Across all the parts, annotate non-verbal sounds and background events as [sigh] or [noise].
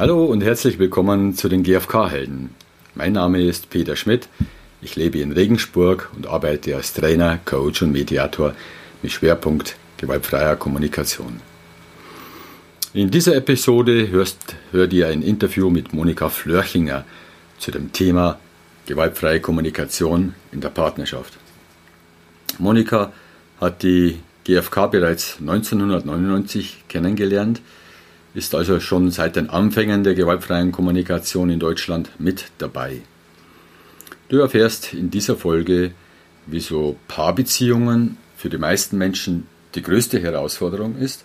Hallo und herzlich willkommen zu den GfK-Helden. Mein Name ist Peter Schmidt. Ich lebe in Regensburg und arbeite als Trainer, Coach und Mediator mit Schwerpunkt gewaltfreier Kommunikation. In dieser Episode hörst, hört ihr ein Interview mit Monika Flörchinger zu dem Thema gewaltfreie Kommunikation in der Partnerschaft. Monika hat die GfK bereits 1999 kennengelernt ist also schon seit den Anfängen der gewaltfreien Kommunikation in Deutschland mit dabei. Du erfährst in dieser Folge, wieso Paarbeziehungen für die meisten Menschen die größte Herausforderung ist,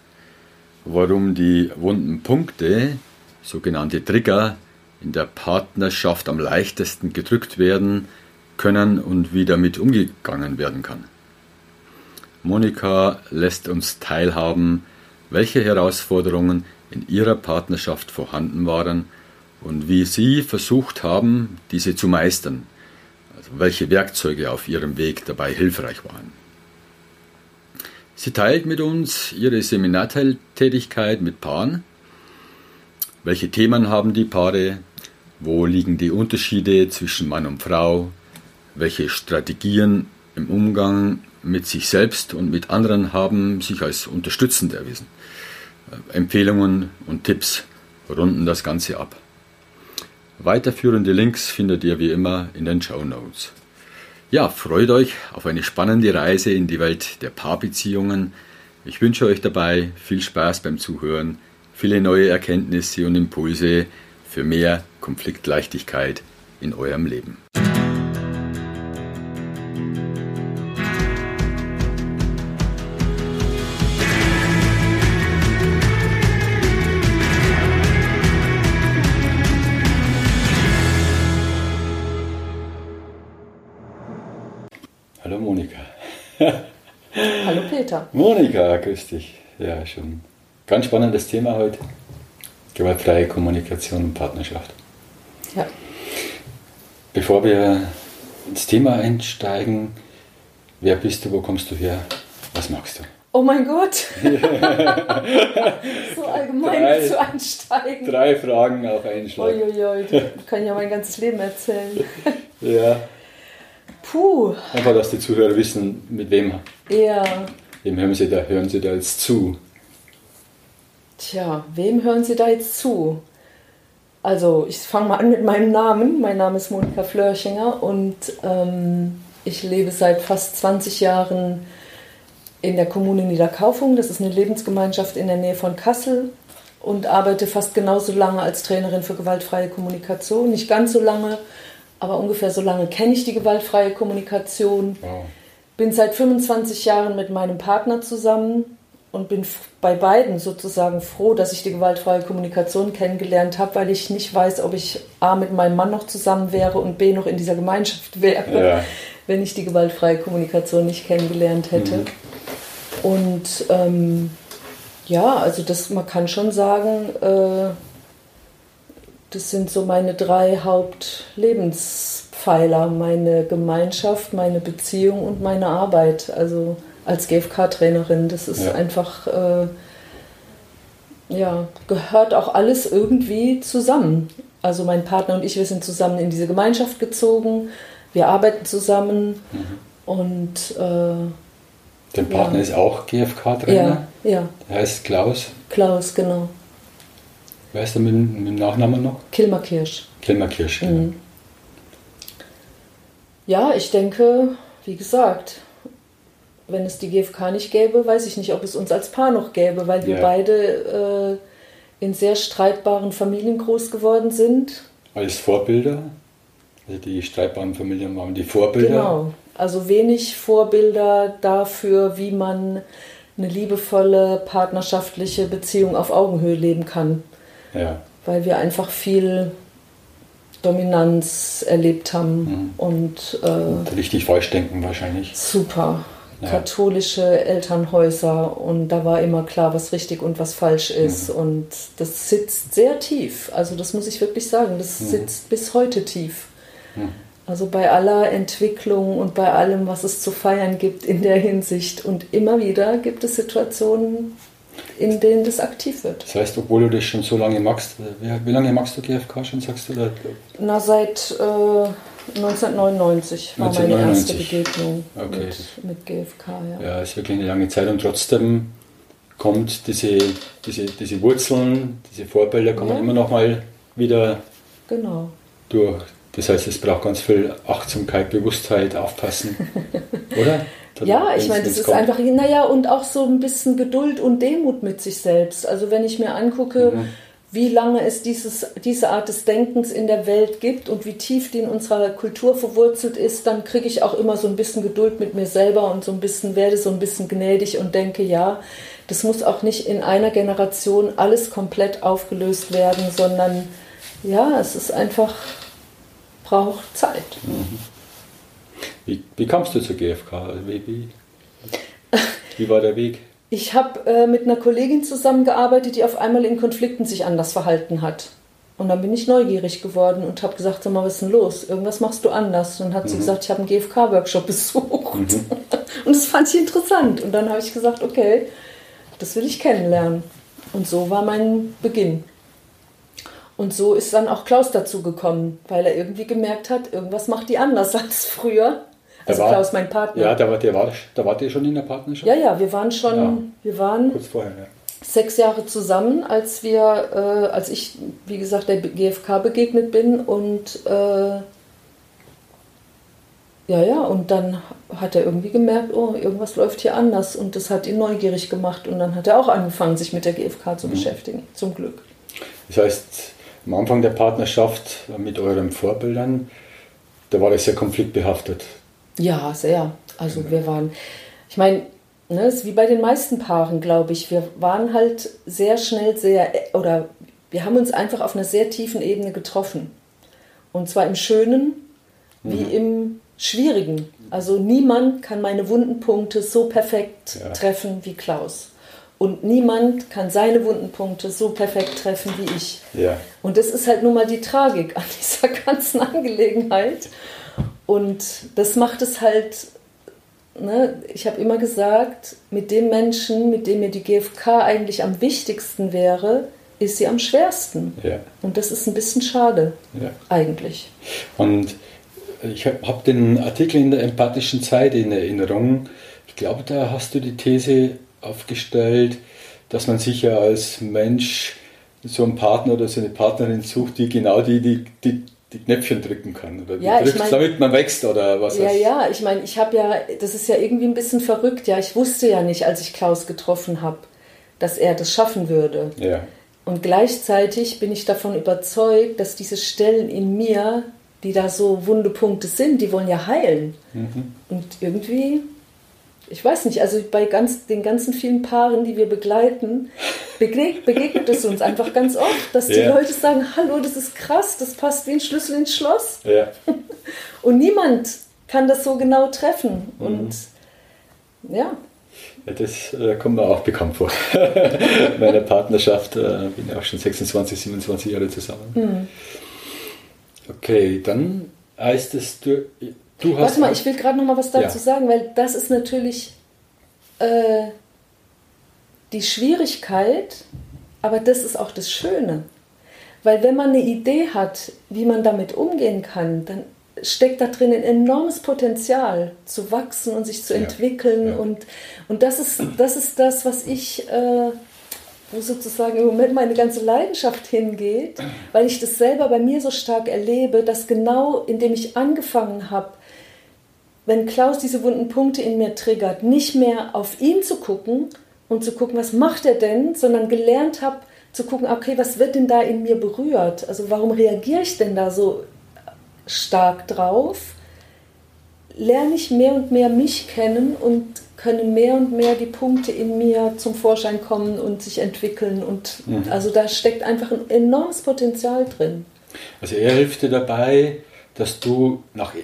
warum die wunden Punkte, sogenannte Trigger, in der Partnerschaft am leichtesten gedrückt werden können und wie damit umgegangen werden kann. Monika lässt uns teilhaben, welche Herausforderungen in ihrer Partnerschaft vorhanden waren und wie sie versucht haben, diese zu meistern, also welche Werkzeuge auf ihrem Weg dabei hilfreich waren. Sie teilt mit uns ihre Seminartätigkeit mit Paaren. Welche Themen haben die Paare? Wo liegen die Unterschiede zwischen Mann und Frau? Welche Strategien im Umgang mit sich selbst und mit anderen haben sich als unterstützend erwiesen? Empfehlungen und Tipps runden das Ganze ab. Weiterführende Links findet ihr wie immer in den Show Notes. Ja, freut euch auf eine spannende Reise in die Welt der Paarbeziehungen. Ich wünsche euch dabei viel Spaß beim Zuhören, viele neue Erkenntnisse und Impulse für mehr Konfliktleichtigkeit in eurem Leben. Hallo Monika. Hallo Peter. Monika, grüß dich. Ja, schon ganz spannendes Thema heute. Gewaltfreie Kommunikation und Partnerschaft. Ja. Bevor wir ins Thema einsteigen, wer bist du, wo kommst du her, was magst du? Oh mein Gott! [laughs] so allgemein drei, zu einsteigen. Drei Fragen auf einen Schlag. Uiuiui, ich kann ja mein ganzes Leben erzählen. ja. Puh. Einfach, dass die Zuhörer wissen, mit wem, ja. wem hören, sie da, hören sie da jetzt zu. Tja, wem hören Sie da jetzt zu? Also, ich fange mal an mit meinem Namen. Mein Name ist Monika Flörchinger und ähm, ich lebe seit fast 20 Jahren in der Kommune Niederkaufung. Das ist eine Lebensgemeinschaft in der Nähe von Kassel und arbeite fast genauso lange als Trainerin für gewaltfreie Kommunikation. Nicht ganz so lange, aber ungefähr so lange kenne ich die gewaltfreie Kommunikation. Wow. Bin seit 25 Jahren mit meinem Partner zusammen und bin bei beiden sozusagen froh, dass ich die gewaltfreie Kommunikation kennengelernt habe, weil ich nicht weiß, ob ich A mit meinem Mann noch zusammen wäre und B noch in dieser Gemeinschaft wäre, ja. wenn ich die gewaltfreie Kommunikation nicht kennengelernt hätte. Mhm. Und ähm, ja, also das, man kann schon sagen, äh, das sind so meine drei Hauptlebenspfeiler, meine Gemeinschaft, meine Beziehung und meine Arbeit. Also als GFK-Trainerin, das ist ja. einfach, äh, ja, gehört auch alles irgendwie zusammen. Also mein Partner und ich, wir sind zusammen in diese Gemeinschaft gezogen, wir arbeiten zusammen mhm. und äh, Dein Partner ja. ist auch GFK-Trainer? Ja, ja. Der heißt Klaus? Klaus, genau. Wer ist der mit, mit dem Nachnamen noch? Kilmer Kirsch. Kilmer Kirsch, genau. Mhm. Ja, ich denke, wie gesagt, wenn es die GfK nicht gäbe, weiß ich nicht, ob es uns als Paar noch gäbe, weil wir ja. beide äh, in sehr streitbaren Familien groß geworden sind. Als Vorbilder? Also die streitbaren Familien waren die Vorbilder? Genau, also wenig Vorbilder dafür, wie man eine liebevolle partnerschaftliche Beziehung auf Augenhöhe leben kann. Ja. Weil wir einfach viel Dominanz erlebt haben mhm. und, äh, richtig falsch denken wahrscheinlich. Super. Ja. Katholische Elternhäuser und da war immer klar, was richtig und was falsch ist. Mhm. Und das sitzt sehr tief. Also das muss ich wirklich sagen, das mhm. sitzt bis heute tief. Mhm. Also bei aller Entwicklung und bei allem, was es zu feiern gibt in der Hinsicht. Und immer wieder gibt es Situationen, in denen das aktiv wird. Das heißt, obwohl du das schon so lange magst, wie, wie lange magst du GFK schon, sagst du? Na, seit äh, 1999 war 1999. meine erste Begegnung okay. mit, mit, GFK. Ja. ja, ist wirklich eine lange Zeit und trotzdem kommt diese, diese, diese Wurzeln, diese Vorbilder kommen ja. immer noch mal wieder genau. durch. Das heißt, es braucht ganz viel Achtsamkeit, Bewusstheit, Aufpassen, [laughs] oder? Dann, ja, ich meine, das ist kommt. einfach, naja, und auch so ein bisschen Geduld und Demut mit sich selbst. Also wenn ich mir angucke, mhm. wie lange es dieses, diese Art des Denkens in der Welt gibt und wie tief die in unserer Kultur verwurzelt ist, dann kriege ich auch immer so ein bisschen Geduld mit mir selber und so ein bisschen, werde so ein bisschen gnädig und denke, ja, das muss auch nicht in einer Generation alles komplett aufgelöst werden, sondern ja, es ist einfach, braucht Zeit. Mhm. Wie, wie kamst du zur GfK? Wie, wie, wie war der Weg? Ich habe äh, mit einer Kollegin zusammengearbeitet, die auf einmal in Konflikten sich anders verhalten hat. Und dann bin ich neugierig geworden und habe gesagt, sag mal, was ist denn los? Irgendwas machst du anders. Und dann hat mhm. sie gesagt, ich habe einen GfK-Workshop besucht. Mhm. [laughs] Und das fand ich interessant. Und dann habe ich gesagt, okay, das will ich kennenlernen. Und so war mein Beginn. Und so ist dann auch Klaus dazu gekommen, weil er irgendwie gemerkt hat, irgendwas macht die anders [laughs] als früher. Also war, Klaus, mein Partner. Ja, da war, der war, da wart ihr schon in der Partnerschaft? Ja, ja, wir waren schon, ja. wir waren kurz vorher, ja. sechs Jahre zusammen, als wir, äh, als ich, wie gesagt, der GfK begegnet bin und äh, ja, ja, und dann hat er irgendwie gemerkt, oh, irgendwas läuft hier anders und das hat ihn neugierig gemacht und dann hat er auch angefangen, sich mit der GfK zu mhm. beschäftigen, zum Glück. Das heißt, am Anfang der Partnerschaft mit euren Vorbildern, da war das sehr konfliktbehaftet. Ja, sehr. Also ja. wir waren, ich meine, ne, es ist wie bei den meisten Paaren, glaube ich. Wir waren halt sehr schnell sehr, oder wir haben uns einfach auf einer sehr tiefen Ebene getroffen. Und zwar im Schönen wie mhm. im Schwierigen. Also niemand kann meine wunden Punkte so perfekt ja. treffen wie Klaus. Und niemand kann seine wunden Punkte so perfekt treffen wie ich. Ja. Und das ist halt nun mal die Tragik an [laughs] dieser ganzen Angelegenheit. Und das macht es halt, ne, ich habe immer gesagt, mit dem Menschen, mit dem mir die GfK eigentlich am wichtigsten wäre, ist sie am schwersten. Ja. Und das ist ein bisschen schade, ja. eigentlich. Und ich habe hab den Artikel in der empathischen Zeit in Erinnerung. Ich glaube, da hast du die These aufgestellt, dass man sich ja als Mensch so einen Partner oder so eine Partnerin sucht, die genau die, die, die die Knöpfchen drücken kann oder ja, drückt, ich mein, damit man wächst oder was Ja, ja, ich meine, ich habe ja, das ist ja irgendwie ein bisschen verrückt, ja, ich wusste ja nicht, als ich Klaus getroffen habe, dass er das schaffen würde. Ja. Und gleichzeitig bin ich davon überzeugt, dass diese Stellen in mir, die da so Wundepunkte sind, die wollen ja heilen. Mhm. Und irgendwie ich weiß nicht, also bei ganz, den ganzen vielen Paaren, die wir begleiten, begegnet, begegnet es uns einfach ganz oft, dass die ja. Leute sagen, hallo, das ist krass, das passt wie ein Schlüssel ins Schloss. Ja. [laughs] Und niemand kann das so genau treffen. Mhm. Und ja. ja das äh, kommt mir auch bekannt vor. [laughs] Meiner Partnerschaft äh, bin ich auch schon 26, 27 Jahre zusammen. Mhm. Okay, dann heißt es, du, Du hast Warte mal, ich will gerade noch mal was dazu ja. sagen, weil das ist natürlich äh, die Schwierigkeit, aber das ist auch das Schöne. Weil wenn man eine Idee hat, wie man damit umgehen kann, dann steckt da drin ein enormes Potenzial zu wachsen und sich zu entwickeln. Ja. Und, und das, ist, das ist das, was ich äh, wo sozusagen im Moment meine ganze Leidenschaft hingeht, weil ich das selber bei mir so stark erlebe, dass genau indem ich angefangen habe, wenn Klaus diese wunden Punkte in mir triggert, nicht mehr auf ihn zu gucken und zu gucken, was macht er denn, sondern gelernt habe zu gucken, okay, was wird denn da in mir berührt? Also warum reagiere ich denn da so stark drauf? Lerne ich mehr und mehr mich kennen und können mehr und mehr die Punkte in mir zum Vorschein kommen und sich entwickeln. Und mhm. also da steckt einfach ein enormes Potenzial drin. Also er hilft dir dabei, dass du nach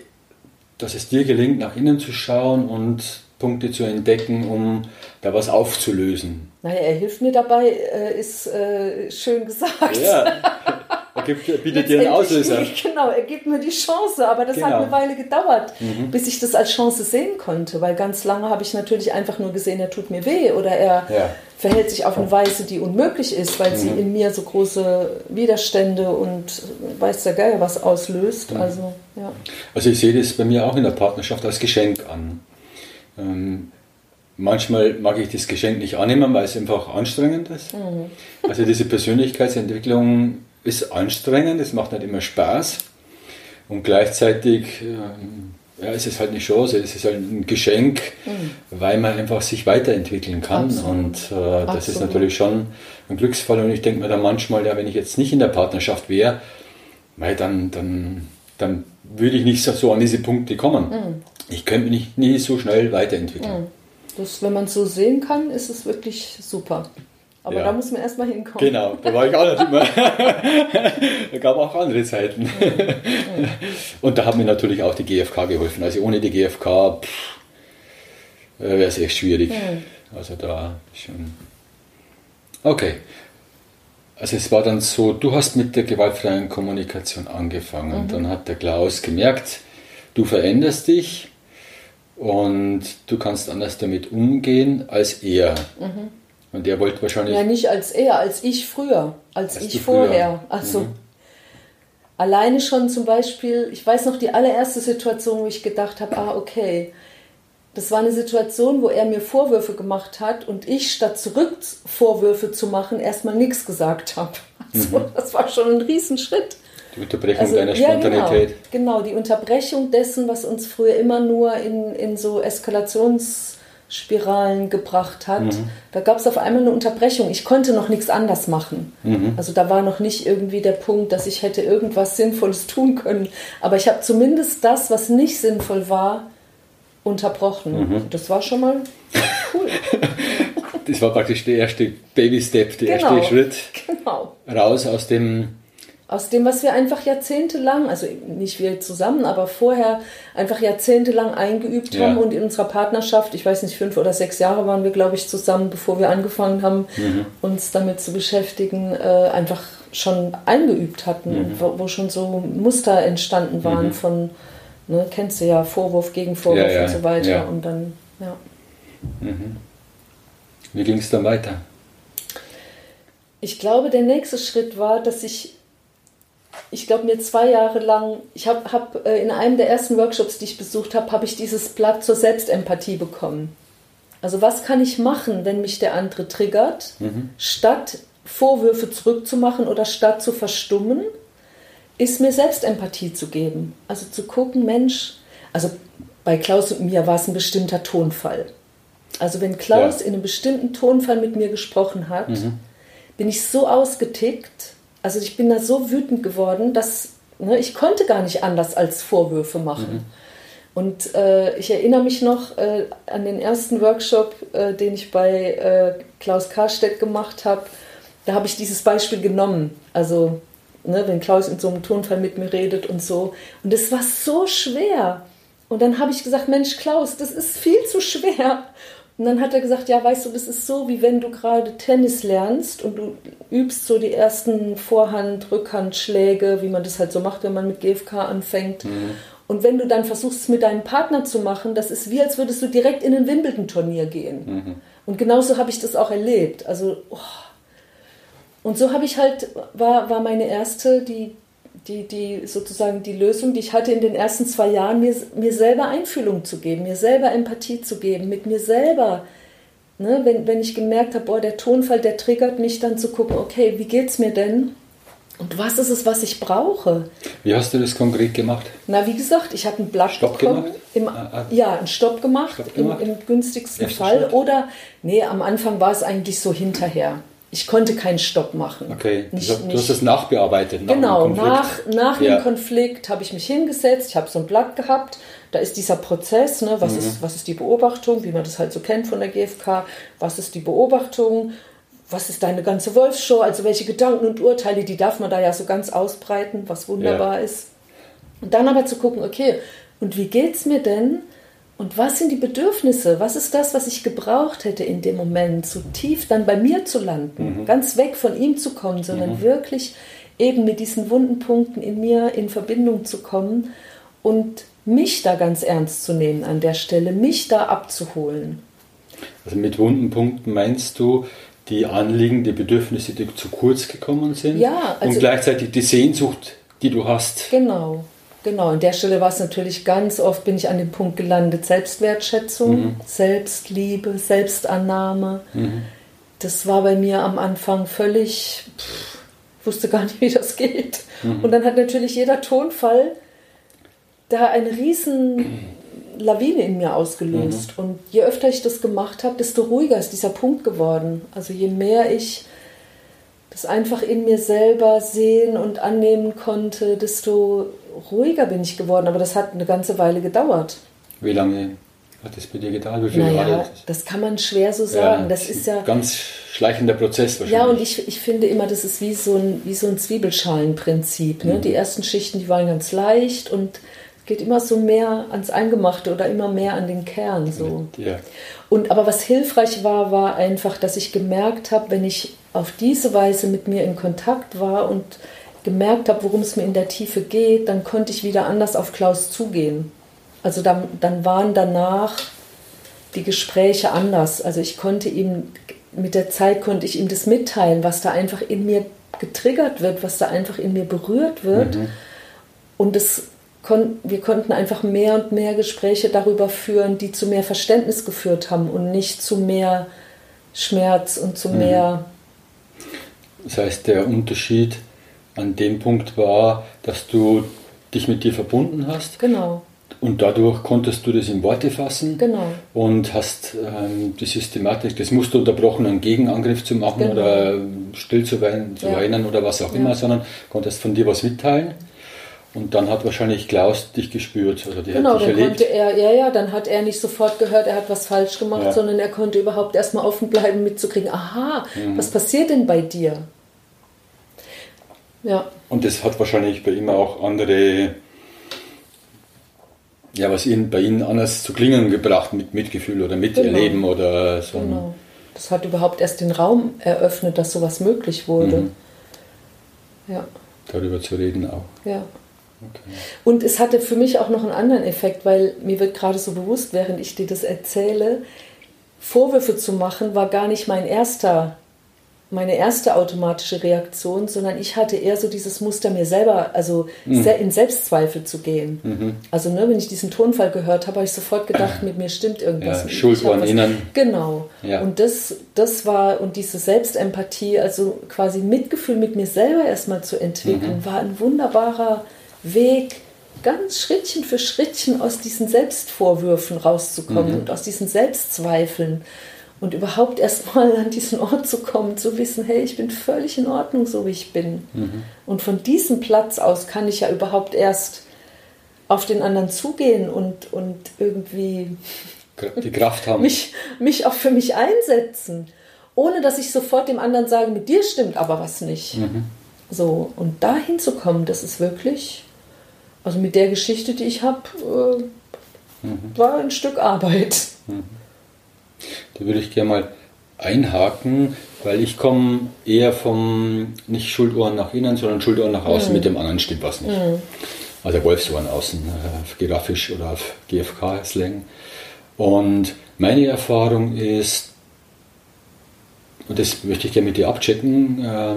dass es dir gelingt, nach innen zu schauen und Punkte zu entdecken, um da was aufzulösen. Naja, er hilft mir dabei, äh, ist äh, schön gesagt. Ja, [laughs] gibt, bietet dir einen Auslöser. Genau, er gibt mir die Chance, aber das genau. hat eine Weile gedauert, mhm. bis ich das als Chance sehen konnte, weil ganz lange habe ich natürlich einfach nur gesehen, er tut mir weh oder er ja. verhält sich auf eine Weise, die unmöglich ist, weil mhm. sie in mir so große Widerstände und weiß der Geier was auslöst. Mhm. Also, ja. also ich sehe das bei mir auch in der Partnerschaft als Geschenk an. Ähm, Manchmal mag ich das Geschenk nicht annehmen, weil es einfach anstrengend ist. Mhm. Also diese Persönlichkeitsentwicklung ist anstrengend, es macht nicht immer Spaß. Und gleichzeitig ähm, ja, es ist halt eine Chance, es ist halt ein Geschenk, mhm. weil man einfach sich weiterentwickeln kann. Absolut. Und äh, das Absolut. ist natürlich schon ein Glücksfall. Und ich denke mir dann manchmal, ja, wenn ich jetzt nicht in der Partnerschaft wäre, dann, dann, dann würde ich nicht so an diese Punkte kommen. Mhm. Ich könnte mich nicht, nie so schnell weiterentwickeln. Mhm. Das, wenn man es so sehen kann, ist es wirklich super. Aber ja. da muss man erstmal hinkommen. Genau, da war ich auch nicht immer. [laughs] da gab auch andere Zeiten. Und da hat mir natürlich auch die GfK geholfen. Also ohne die GfK äh, wäre es echt schwierig. Also da schon. Okay. Also es war dann so, du hast mit der gewaltfreien Kommunikation angefangen. Mhm. Dann hat der Klaus gemerkt, du veränderst dich und du kannst anders damit umgehen als er. Mhm. Und der wollte wahrscheinlich. Ja, nicht als er, als ich früher, als, als ich vorher. Also mhm. alleine schon zum Beispiel, ich weiß noch die allererste Situation, wo ich gedacht habe, ah, okay. Das war eine Situation, wo er mir Vorwürfe gemacht hat und ich statt zurück Vorwürfe zu machen, erstmal nichts gesagt habe. [laughs] Also, mhm. Das war schon ein Riesenschritt. Die Unterbrechung also, deiner Spontanität. genau, genau, die Unterbrechung dessen, was uns früher immer nur in, in so Eskalationsspiralen gebracht hat. Mhm. Da gab es auf einmal eine Unterbrechung. Ich konnte noch nichts anders machen. Mhm. Also da war noch nicht irgendwie der Punkt, dass ich hätte irgendwas Sinnvolles tun können. Aber ich habe zumindest das, was nicht sinnvoll war, unterbrochen. Mhm. Das war schon mal cool. [laughs] das war praktisch der erste Baby-Step, der genau. erste Schritt genau. raus aus dem aus dem, was wir einfach jahrzehntelang, also nicht wir zusammen, aber vorher einfach jahrzehntelang eingeübt ja. haben und in unserer Partnerschaft, ich weiß nicht, fünf oder sechs Jahre waren wir, glaube ich, zusammen, bevor wir angefangen haben, mhm. uns damit zu beschäftigen, äh, einfach schon eingeübt hatten, mhm. wo, wo, schon so Muster entstanden waren mhm. von, ne, kennst du ja, Vorwurf gegen Vorwurf ja, ja, und so weiter. Und dann, ja. Mhm. Wie ging es dann weiter? Ich glaube, der nächste Schritt war, dass ich ich glaube, mir zwei Jahre lang, ich habe hab, äh, in einem der ersten Workshops, die ich besucht habe, habe ich dieses Blatt zur Selbstempathie bekommen. Also was kann ich machen, wenn mich der andere triggert, mhm. statt Vorwürfe zurückzumachen oder statt zu verstummen, ist mir Selbstempathie zu geben. Also zu gucken, Mensch, also bei Klaus und mir war es ein bestimmter Tonfall. Also wenn Klaus ja. in einem bestimmten Tonfall mit mir gesprochen hat, mhm. bin ich so ausgetickt, also ich bin da so wütend geworden, dass ne, ich konnte gar nicht anders als Vorwürfe machen. Mhm. Und äh, ich erinnere mich noch äh, an den ersten Workshop, äh, den ich bei äh, Klaus Karstedt gemacht habe. Da habe ich dieses Beispiel genommen. Also, ne, wenn Klaus in so einem Tonfall mit mir redet und so. Und es war so schwer. Und dann habe ich gesagt, Mensch, Klaus, das ist viel zu schwer. Und dann hat er gesagt, ja, weißt du, das ist so, wie wenn du gerade Tennis lernst und du übst so die ersten Vorhand-, Rückhandschläge, wie man das halt so macht, wenn man mit GFK anfängt. Mhm. Und wenn du dann versuchst, es mit deinem Partner zu machen, das ist wie, als würdest du direkt in ein Wimbledon-Turnier gehen. Mhm. Und genauso habe ich das auch erlebt. Also, oh. und so habe ich halt, war, war meine erste, die die, die sozusagen die Lösung, die ich hatte in den ersten zwei Jahren, mir, mir selber Einfühlung zu geben, mir selber Empathie zu geben, mit mir selber. Ne, wenn, wenn ich gemerkt habe, boah, der Tonfall, der triggert mich, dann zu gucken, okay, wie geht's mir denn? Und was ist es, was ich brauche? Wie hast du das konkret gemacht? Na, wie gesagt, ich habe einen Blatt Stopp bekommen. Gemacht? Im, ah, ah. Ja, einen Stopp gemacht, Stopp gemacht. Im, Im, günstigsten Erste Fall. Schritt. Oder, nee, am Anfang war es eigentlich so hinterher ich konnte keinen Stopp machen. Okay, nicht, du, hast, es nachbearbeitet. Nach genau, nach, nach ja. dem Konflikt habe ich mich hingesetzt, ich habe so ein Blatt gehabt, da ist dieser Prozess, ne, was, mhm. ist, was ist die Beobachtung, wie man das halt so kennt von der GfK, was ist die Beobachtung, was ist deine ganze Wolfsshow, also welche Gedanken und Urteile, die darf man da ja so ganz ausbreiten, was wunderbar ja. ist. Und dann aber zu gucken, okay, und wie geht es mir denn, und was sind die Bedürfnisse? Was ist das, was ich gebraucht hätte in dem Moment, so tief dann bei mir zu landen, mhm. ganz weg von ihm zu kommen, sondern mhm. wirklich eben mit diesen wunden Punkten in mir in Verbindung zu kommen und mich da ganz ernst zu nehmen an der Stelle, mich da abzuholen. Also mit wunden Punkten meinst du die Anliegen, die Bedürfnisse, die zu kurz gekommen sind ja, also und gleichzeitig die Sehnsucht, die du hast. Genau, genau. An der Stelle war es natürlich ganz oft, bin ich an dem Punkt gelandet, Selbstwertschätzung, mhm. Selbstliebe, Selbstannahme. Mhm. Das war bei mir am Anfang völlig, pff, wusste gar nicht, wie das geht. Mhm. Und dann hat natürlich jeder Tonfall da eine riesen Lawine in mir ausgelöst. Mhm. Und je öfter ich das gemacht habe, desto ruhiger ist dieser Punkt geworden. Also je mehr ich das einfach in mir selber sehen und annehmen konnte, desto ruhiger bin ich geworden. Aber das hat eine ganze Weile gedauert. Wie lange hat das bei dir gedauert? Wie viele naja, Jahre? Das kann man schwer so sagen. Ja, das ist ja ganz schleichender Prozess wahrscheinlich. Ja, und ich, ich finde immer, das ist wie so ein, wie so ein Zwiebelschalenprinzip. Ne? Mhm. Die ersten Schichten, die waren ganz leicht und geht immer so mehr ans Eingemachte oder immer mehr an den Kern. So. Ja. Und aber was hilfreich war, war einfach, dass ich gemerkt habe, wenn ich auf diese Weise mit mir in Kontakt war und gemerkt habe, worum es mir in der Tiefe geht, dann konnte ich wieder anders auf Klaus zugehen. Also dann, dann waren danach die Gespräche anders. Also ich konnte ihm, mit der Zeit konnte ich ihm das mitteilen, was da einfach in mir getriggert wird, was da einfach in mir berührt wird. Mhm. Und es kon wir konnten einfach mehr und mehr Gespräche darüber führen, die zu mehr Verständnis geführt haben und nicht zu mehr Schmerz und zu mhm. mehr. Das heißt, der Unterschied an dem Punkt war, dass du dich mit dir verbunden hast. Genau. Und dadurch konntest du das in Worte fassen genau. und hast ähm, die Systematik, das Muster unterbrochen, einen Gegenangriff zu machen genau. oder still zu weinen, zu ja. weinen oder was auch ja. immer, sondern konntest von dir was mitteilen. Und dann hat wahrscheinlich Klaus dich gespürt oder die genau, hat dich dann erlebt. konnte er, ja, ja, dann hat er nicht sofort gehört, er hat was falsch gemacht, ja. sondern er konnte überhaupt erstmal offen bleiben, mitzukriegen, aha, mhm. was passiert denn bei dir? Ja. Und das hat wahrscheinlich bei ihm auch andere, ja, was ihn, bei ihm anders zu klingen gebracht mit Mitgefühl oder Miterleben genau. oder so. Genau. Das hat überhaupt erst den Raum eröffnet, dass sowas möglich wurde. Mhm. Ja. Darüber zu reden auch. Ja. Okay. Und es hatte für mich auch noch einen anderen Effekt, weil mir wird gerade so bewusst, während ich dir das erzähle, Vorwürfe zu machen war gar nicht mein erster, meine erste automatische Reaktion, sondern ich hatte eher so dieses Muster, mir selber, also mhm. in Selbstzweifel zu gehen. Mhm. Also ne, wenn ich diesen Tonfall gehört habe, habe ich sofort gedacht, mit mir stimmt irgendwas. Ja, Schuld an Ihnen. Genau. Ja. Und das, das war, und diese Selbstempathie, also quasi Mitgefühl mit mir selber erstmal zu entwickeln, mhm. war ein wunderbarer Weg, ganz Schrittchen für Schrittchen aus diesen Selbstvorwürfen rauszukommen mhm. und aus diesen Selbstzweifeln und überhaupt erstmal an diesen Ort zu kommen, zu wissen, hey, ich bin völlig in Ordnung, so wie ich bin. Mhm. Und von diesem Platz aus kann ich ja überhaupt erst auf den anderen zugehen und, und irgendwie die Kraft haben. Mich, mich auch für mich einsetzen, ohne dass ich sofort dem anderen sage, mit dir stimmt aber was nicht. Mhm. So, und da hinzukommen, das ist wirklich also mit der Geschichte, die ich habe, äh, mhm. war ein Stück Arbeit. Da würde ich gerne mal einhaken, weil ich komme eher vom nicht Schuldohren nach innen, sondern Schuldohren nach außen. Mhm. Mit dem anderen stimmt was nicht. Mhm. Also Wolfsohren außen, äh, auf Giraffisch oder auf GFK-Slang. Und meine Erfahrung ist, und das möchte ich gerne mit dir abchecken, äh,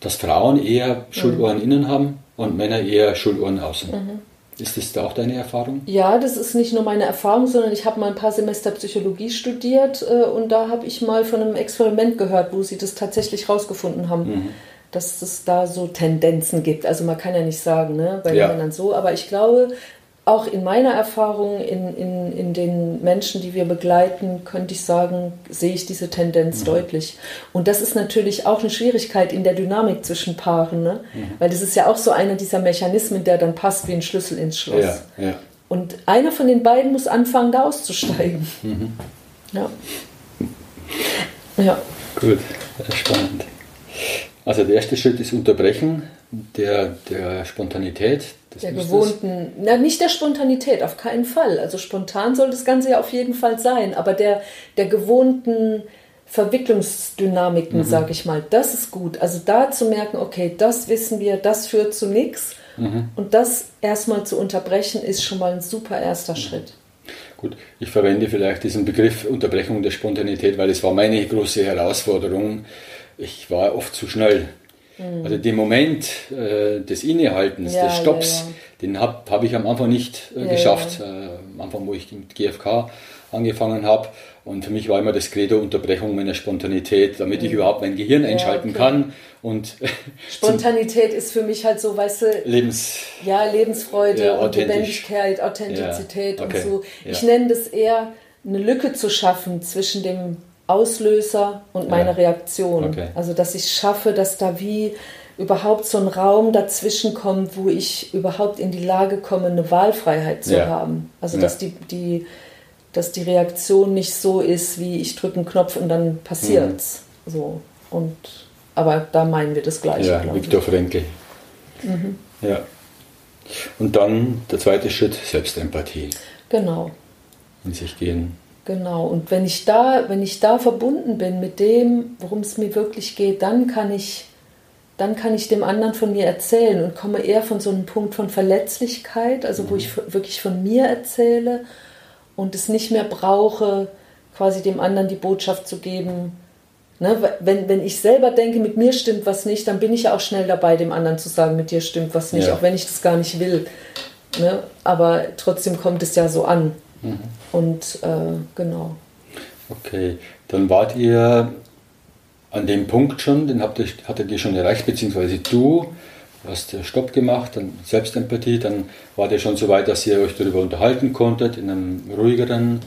dass Frauen eher Schuldohren mhm. innen haben und Männer eher Schuldohren außen. Mhm. Ist das da auch deine Erfahrung? Ja, das ist nicht nur meine Erfahrung, sondern ich habe mal ein paar Semester Psychologie studiert äh, und da habe ich mal von einem Experiment gehört, wo sie das tatsächlich rausgefunden haben. Mhm. Dass es da so Tendenzen gibt. Also man kann ja nicht sagen, ne, bei ja. den Männern so, aber ich glaube, auch in meiner Erfahrung, in, in, in den Menschen, die wir begleiten, könnte ich sagen, sehe ich diese Tendenz mhm. deutlich. Und das ist natürlich auch eine Schwierigkeit in der Dynamik zwischen Paaren, ne? Mhm. weil das ist ja auch so einer dieser Mechanismen, der dann passt wie ein Schlüssel ins Schloss. Ja, ja. Und einer von den beiden muss anfangen, da auszusteigen. Mhm. Ja. Ja. Gut, spannend. Also der erste Schritt ist Unterbrechen der, der Spontanität. Der gewohnten, na, nicht der Spontanität, auf keinen Fall. Also spontan soll das Ganze ja auf jeden Fall sein, aber der, der gewohnten Verwicklungsdynamiken, mhm. sage ich mal. Das ist gut. Also da zu merken, okay, das wissen wir, das führt zu nichts. Mhm. Und das erstmal zu unterbrechen, ist schon mal ein super erster mhm. Schritt. Gut, ich verwende vielleicht diesen Begriff Unterbrechung der Spontanität, weil es war meine große Herausforderung. Ich war oft zu schnell. Mhm. Also den Moment äh, des Innehaltens, ja, des Stopps, ja, den habe hab ich am Anfang nicht äh, geschafft. Äh, am Anfang, wo ich mit GFK angefangen habe. Und für mich war immer das Credo Unterbrechung meiner Spontanität, damit mhm. ich überhaupt mein Gehirn einschalten okay. kann. Und [laughs] Spontanität ist für mich halt so, weißt du, Lebens, ja, Lebensfreude und Lebendigkeit, Authentizität okay. und so. Ich nenne das eher eine Lücke zu schaffen zwischen dem Auslöser und meiner Reaktion. Okay. Also, dass ich schaffe, dass da wie überhaupt so ein Raum dazwischen kommt, wo ich überhaupt in die Lage komme, eine Wahlfreiheit zu haben. Also, dass die, die dass die Reaktion nicht so ist, wie ich drücke einen Knopf und dann passiert's. Mhm. So. Und, aber da meinen wir das Gleiche. Ja, Viktor Frankl. Mhm. Ja. Und dann der zweite Schritt, Selbstempathie. Genau. In sich gehen. Genau. Und wenn ich da, wenn ich da verbunden bin mit dem, worum es mir wirklich geht, dann kann ich, dann kann ich dem anderen von mir erzählen und komme eher von so einem Punkt von Verletzlichkeit, also mhm. wo ich wirklich von mir erzähle und es nicht mehr brauche, quasi dem anderen die Botschaft zu geben. Ne? Wenn, wenn ich selber denke, mit mir stimmt was nicht, dann bin ich ja auch schnell dabei, dem anderen zu sagen, mit dir stimmt was nicht, ja. auch wenn ich das gar nicht will. Ne? Aber trotzdem kommt es ja so an. Mhm. Und äh, genau. Okay, dann wart ihr an dem Punkt schon, den habt ihr, hattet ihr schon erreicht, beziehungsweise du hast Stopp gemacht, dann Selbstempathie, dann war der schon so weit, dass ihr euch darüber unterhalten konntet, in einem ruhigeren,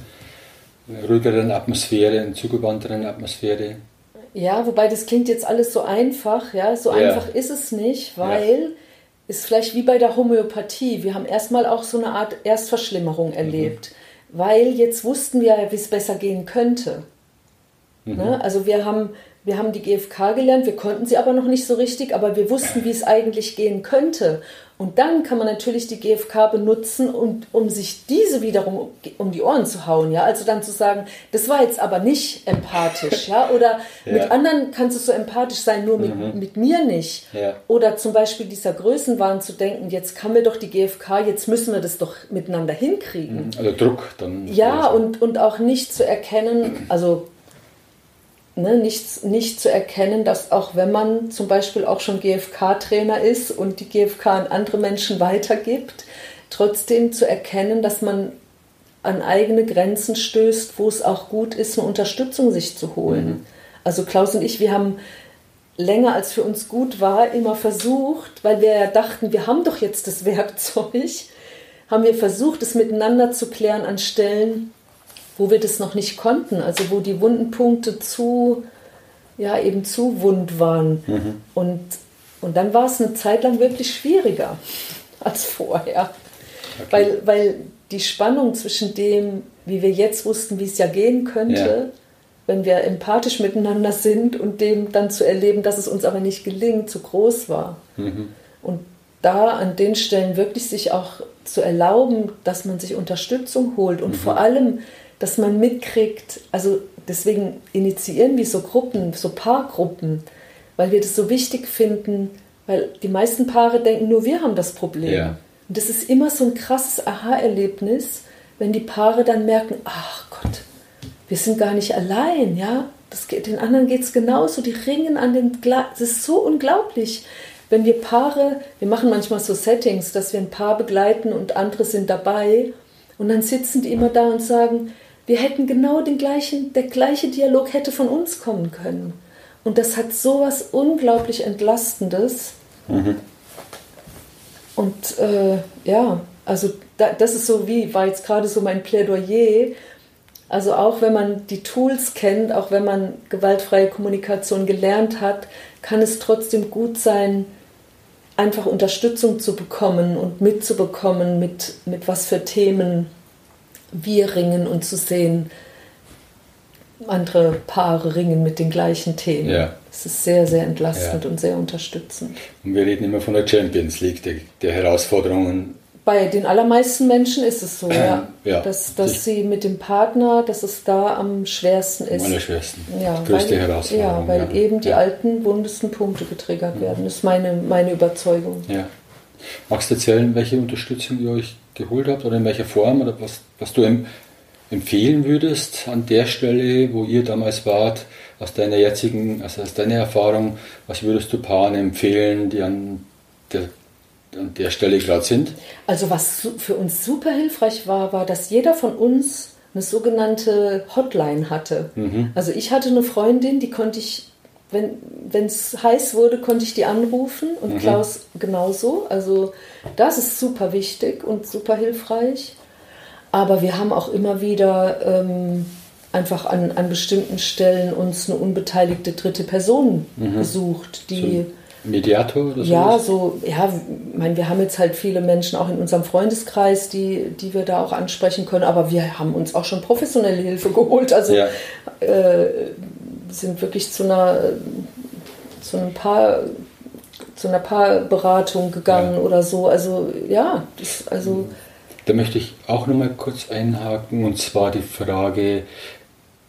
ruhigeren Atmosphäre, in zugewandteren Atmosphäre. Ja, wobei das klingt jetzt alles so einfach, ja, so ja. einfach ist es nicht, weil ja. ist vielleicht wie bei der Homöopathie, wir haben erstmal auch so eine Art Erstverschlimmerung mhm. erlebt, mhm. Weil jetzt wussten wir wie es besser gehen könnte. Mhm. Ne? Also wir haben wir haben die GfK gelernt, wir konnten sie aber noch nicht so richtig, aber wir wussten, wie es eigentlich gehen könnte. Und dann kann man natürlich die GfK benutzen, um, um sich diese wiederum um die Ohren zu hauen. Ja? Also dann zu sagen, das war jetzt aber nicht empathisch. ja? Oder [laughs] ja. mit anderen kannst du so empathisch sein, nur mit, mhm. mit mir nicht. Ja. Oder zum Beispiel dieser Größenwahn zu denken, jetzt kann mir doch die GfK, jetzt müssen wir das doch miteinander hinkriegen. Mhm. Also Druck dann. Ja, und, und auch nicht zu erkennen, also ne, nicht, nicht zu erkennen, dass auch wenn man zum Beispiel auch schon GFK-Trainer ist und die GFK an andere Menschen weitergibt, trotzdem zu erkennen, dass man an eigene Grenzen stößt, wo es auch gut ist, eine Unterstützung sich zu holen. Mhm. Also Klaus und ich, wir haben länger als für uns gut war, immer versucht, weil wir ja dachten, wir haben doch jetzt das Werkzeug, haben wir versucht, es miteinander zu klären an Stellen, wo wir das noch nicht konnten, also wo die Wundenpunkte zu, ja, eben zu wund waren. Mhm. Und, und dann war es eine Zeit lang wirklich schwieriger [laughs] als vorher. Okay. Weil, weil die Spannung zwischen dem, wie wir jetzt wussten, wie es ja gehen könnte, ja. wenn wir empathisch miteinander sind und dem dann zu erleben, dass es uns aber nicht gelingt, zu groß war. Mhm. Und da an den Stellen wirklich sich auch zu erlauben, dass man sich Unterstützung holt und mhm. vor allem dass man mitkriegt, also deswegen initiieren wir so Gruppen, so Paargruppen, weil wir das so wichtig finden, weil die meisten Paare denken, nur wir haben das Problem. Ja. Und das ist immer so ein krasses Aha-Erlebnis, wenn die Paare dann merken, ach Gott, wir sind gar nicht allein, ja. Das geht, den anderen geht es genauso, die ringen an den Gla Das ist so unglaublich. Wenn wir Paare, wir machen manchmal so Settings, dass wir ein Paar begleiten und andere sind dabei und dann sitzen die immer da und sagen, wir hätten genau den gleichen, der gleiche Dialog hätte von uns kommen können. Und das hat so was unglaublich Entlastendes. Mhm. Und äh, ja, also da, das ist so wie, war jetzt gerade so mein Plädoyer. Also auch wenn man die Tools kennt, auch wenn man gewaltfreie Kommunikation gelernt hat, kann es trotzdem gut sein, einfach Unterstützung zu bekommen und mitzubekommen, mit, mit was für Themen wir ringen und zu sehen, andere Paare ringen mit den gleichen Themen. Ja. Es ist sehr, sehr entlastend ja. und sehr unterstützend. Und wir reden immer von der Champions League, der, der Herausforderungen bei den allermeisten Menschen ist es so, ja, [clears throat] Ja, dass, dass sie mit dem Partner, dass es da am schwersten ist. Am allerschwersten. Ja, Größte weil, Herausforderung. Ja, weil eben die alten, wundesten Punkte getriggert werden. Das ist meine, meine Überzeugung. Ja. Magst du erzählen, welche Unterstützung ihr euch geholt habt oder in welcher Form oder was, was du em empfehlen würdest an der Stelle, wo ihr damals wart, aus deiner jetzigen, also aus deiner Erfahrung, was würdest du Paaren empfehlen, die an der, an der Stelle gerade sind? Also was für uns super hilfreich war, war, dass jeder von uns eine sogenannte Hotline hatte. Also ich hatte eine Freundin, die konnte ich, wenn es heiß wurde, konnte ich die anrufen und Klaus genauso. Also das ist super wichtig und super hilfreich. Aber wir haben auch immer wieder ähm, einfach an, an bestimmten Stellen uns eine unbeteiligte dritte Person gesucht, die Mediator oder so? ja, so, ja, ich meine, wir haben jetzt halt viele Menschen auch in unserem Freundeskreis, die, die wir da auch ansprechen können, aber wir haben uns auch schon professionelle Hilfe geholt. Also Ja. äh, sind wirklich zu einer, zu einem Paar, zu einer Paarberatung gegangen Ja. oder so. Also ja, das, also Da möchte ich auch noch mal kurz einhaken und zwar die Frage,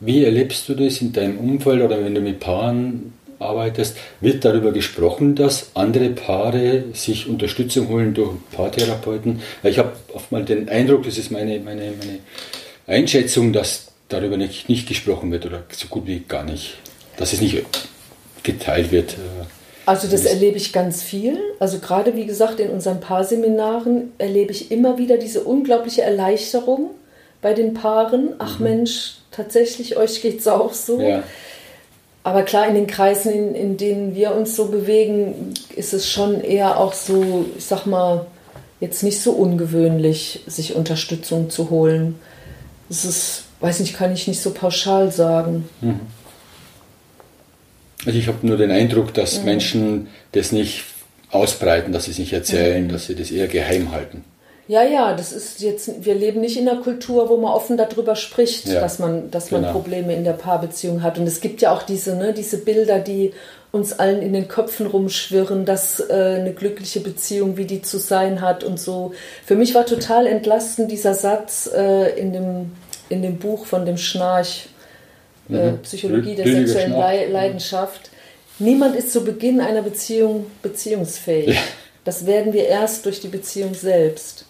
wie erlebst du das in deinem Umfeld oder wenn du mit Paaren arbeitest? Wird darüber gesprochen, dass andere Paare sich Unterstützung holen durch Paartherapeuten? Ich habe oft mal den Eindruck, das ist meine, meine, meine Einschätzung, dass darüber nicht, nicht gesprochen wird oder so gut wie gar nicht. Dass es nicht geteilt wird. äh, Also das erlebe ich ganz viel. Also gerade wie gesagt in unseren Paarseminaren erlebe ich immer wieder diese unglaubliche Erleichterung bei den Paaren. Ach Mensch, tatsächlich, euch geht's auch so. Ja, Aber klar, in den Kreisen, in, in denen wir uns so bewegen, ist es schon eher auch so, ich sag mal, jetzt nicht so ungewöhnlich, sich Unterstützung zu holen. Das ist, weiß nicht, kann ich nicht so pauschal sagen. Also ich habe nur den Eindruck, dass Menschen das nicht ausbreiten, dass sie es nicht erzählen, dass sie das eher geheim halten. Ja, ja, das ist jetzt, wir leben nicht in einer Kultur, wo man offen darüber spricht, Ja, dass man, dass man genau. Probleme in der Paarbeziehung hat. Und es gibt ja auch diese, ne, diese Bilder, die uns allen in den Köpfen rumschwirren, dass äh, eine glückliche Beziehung, wie die zu sein hat und so. Für mich war total entlastend dieser Satz äh, in, dem, in dem Buch von dem Schnarch, äh, Psychologie der sexuellen Schnarch. Lei- Leidenschaft. Niemand ist zu Beginn einer Beziehung beziehungsfähig. Ja. Das werden wir erst durch die Beziehung selbst.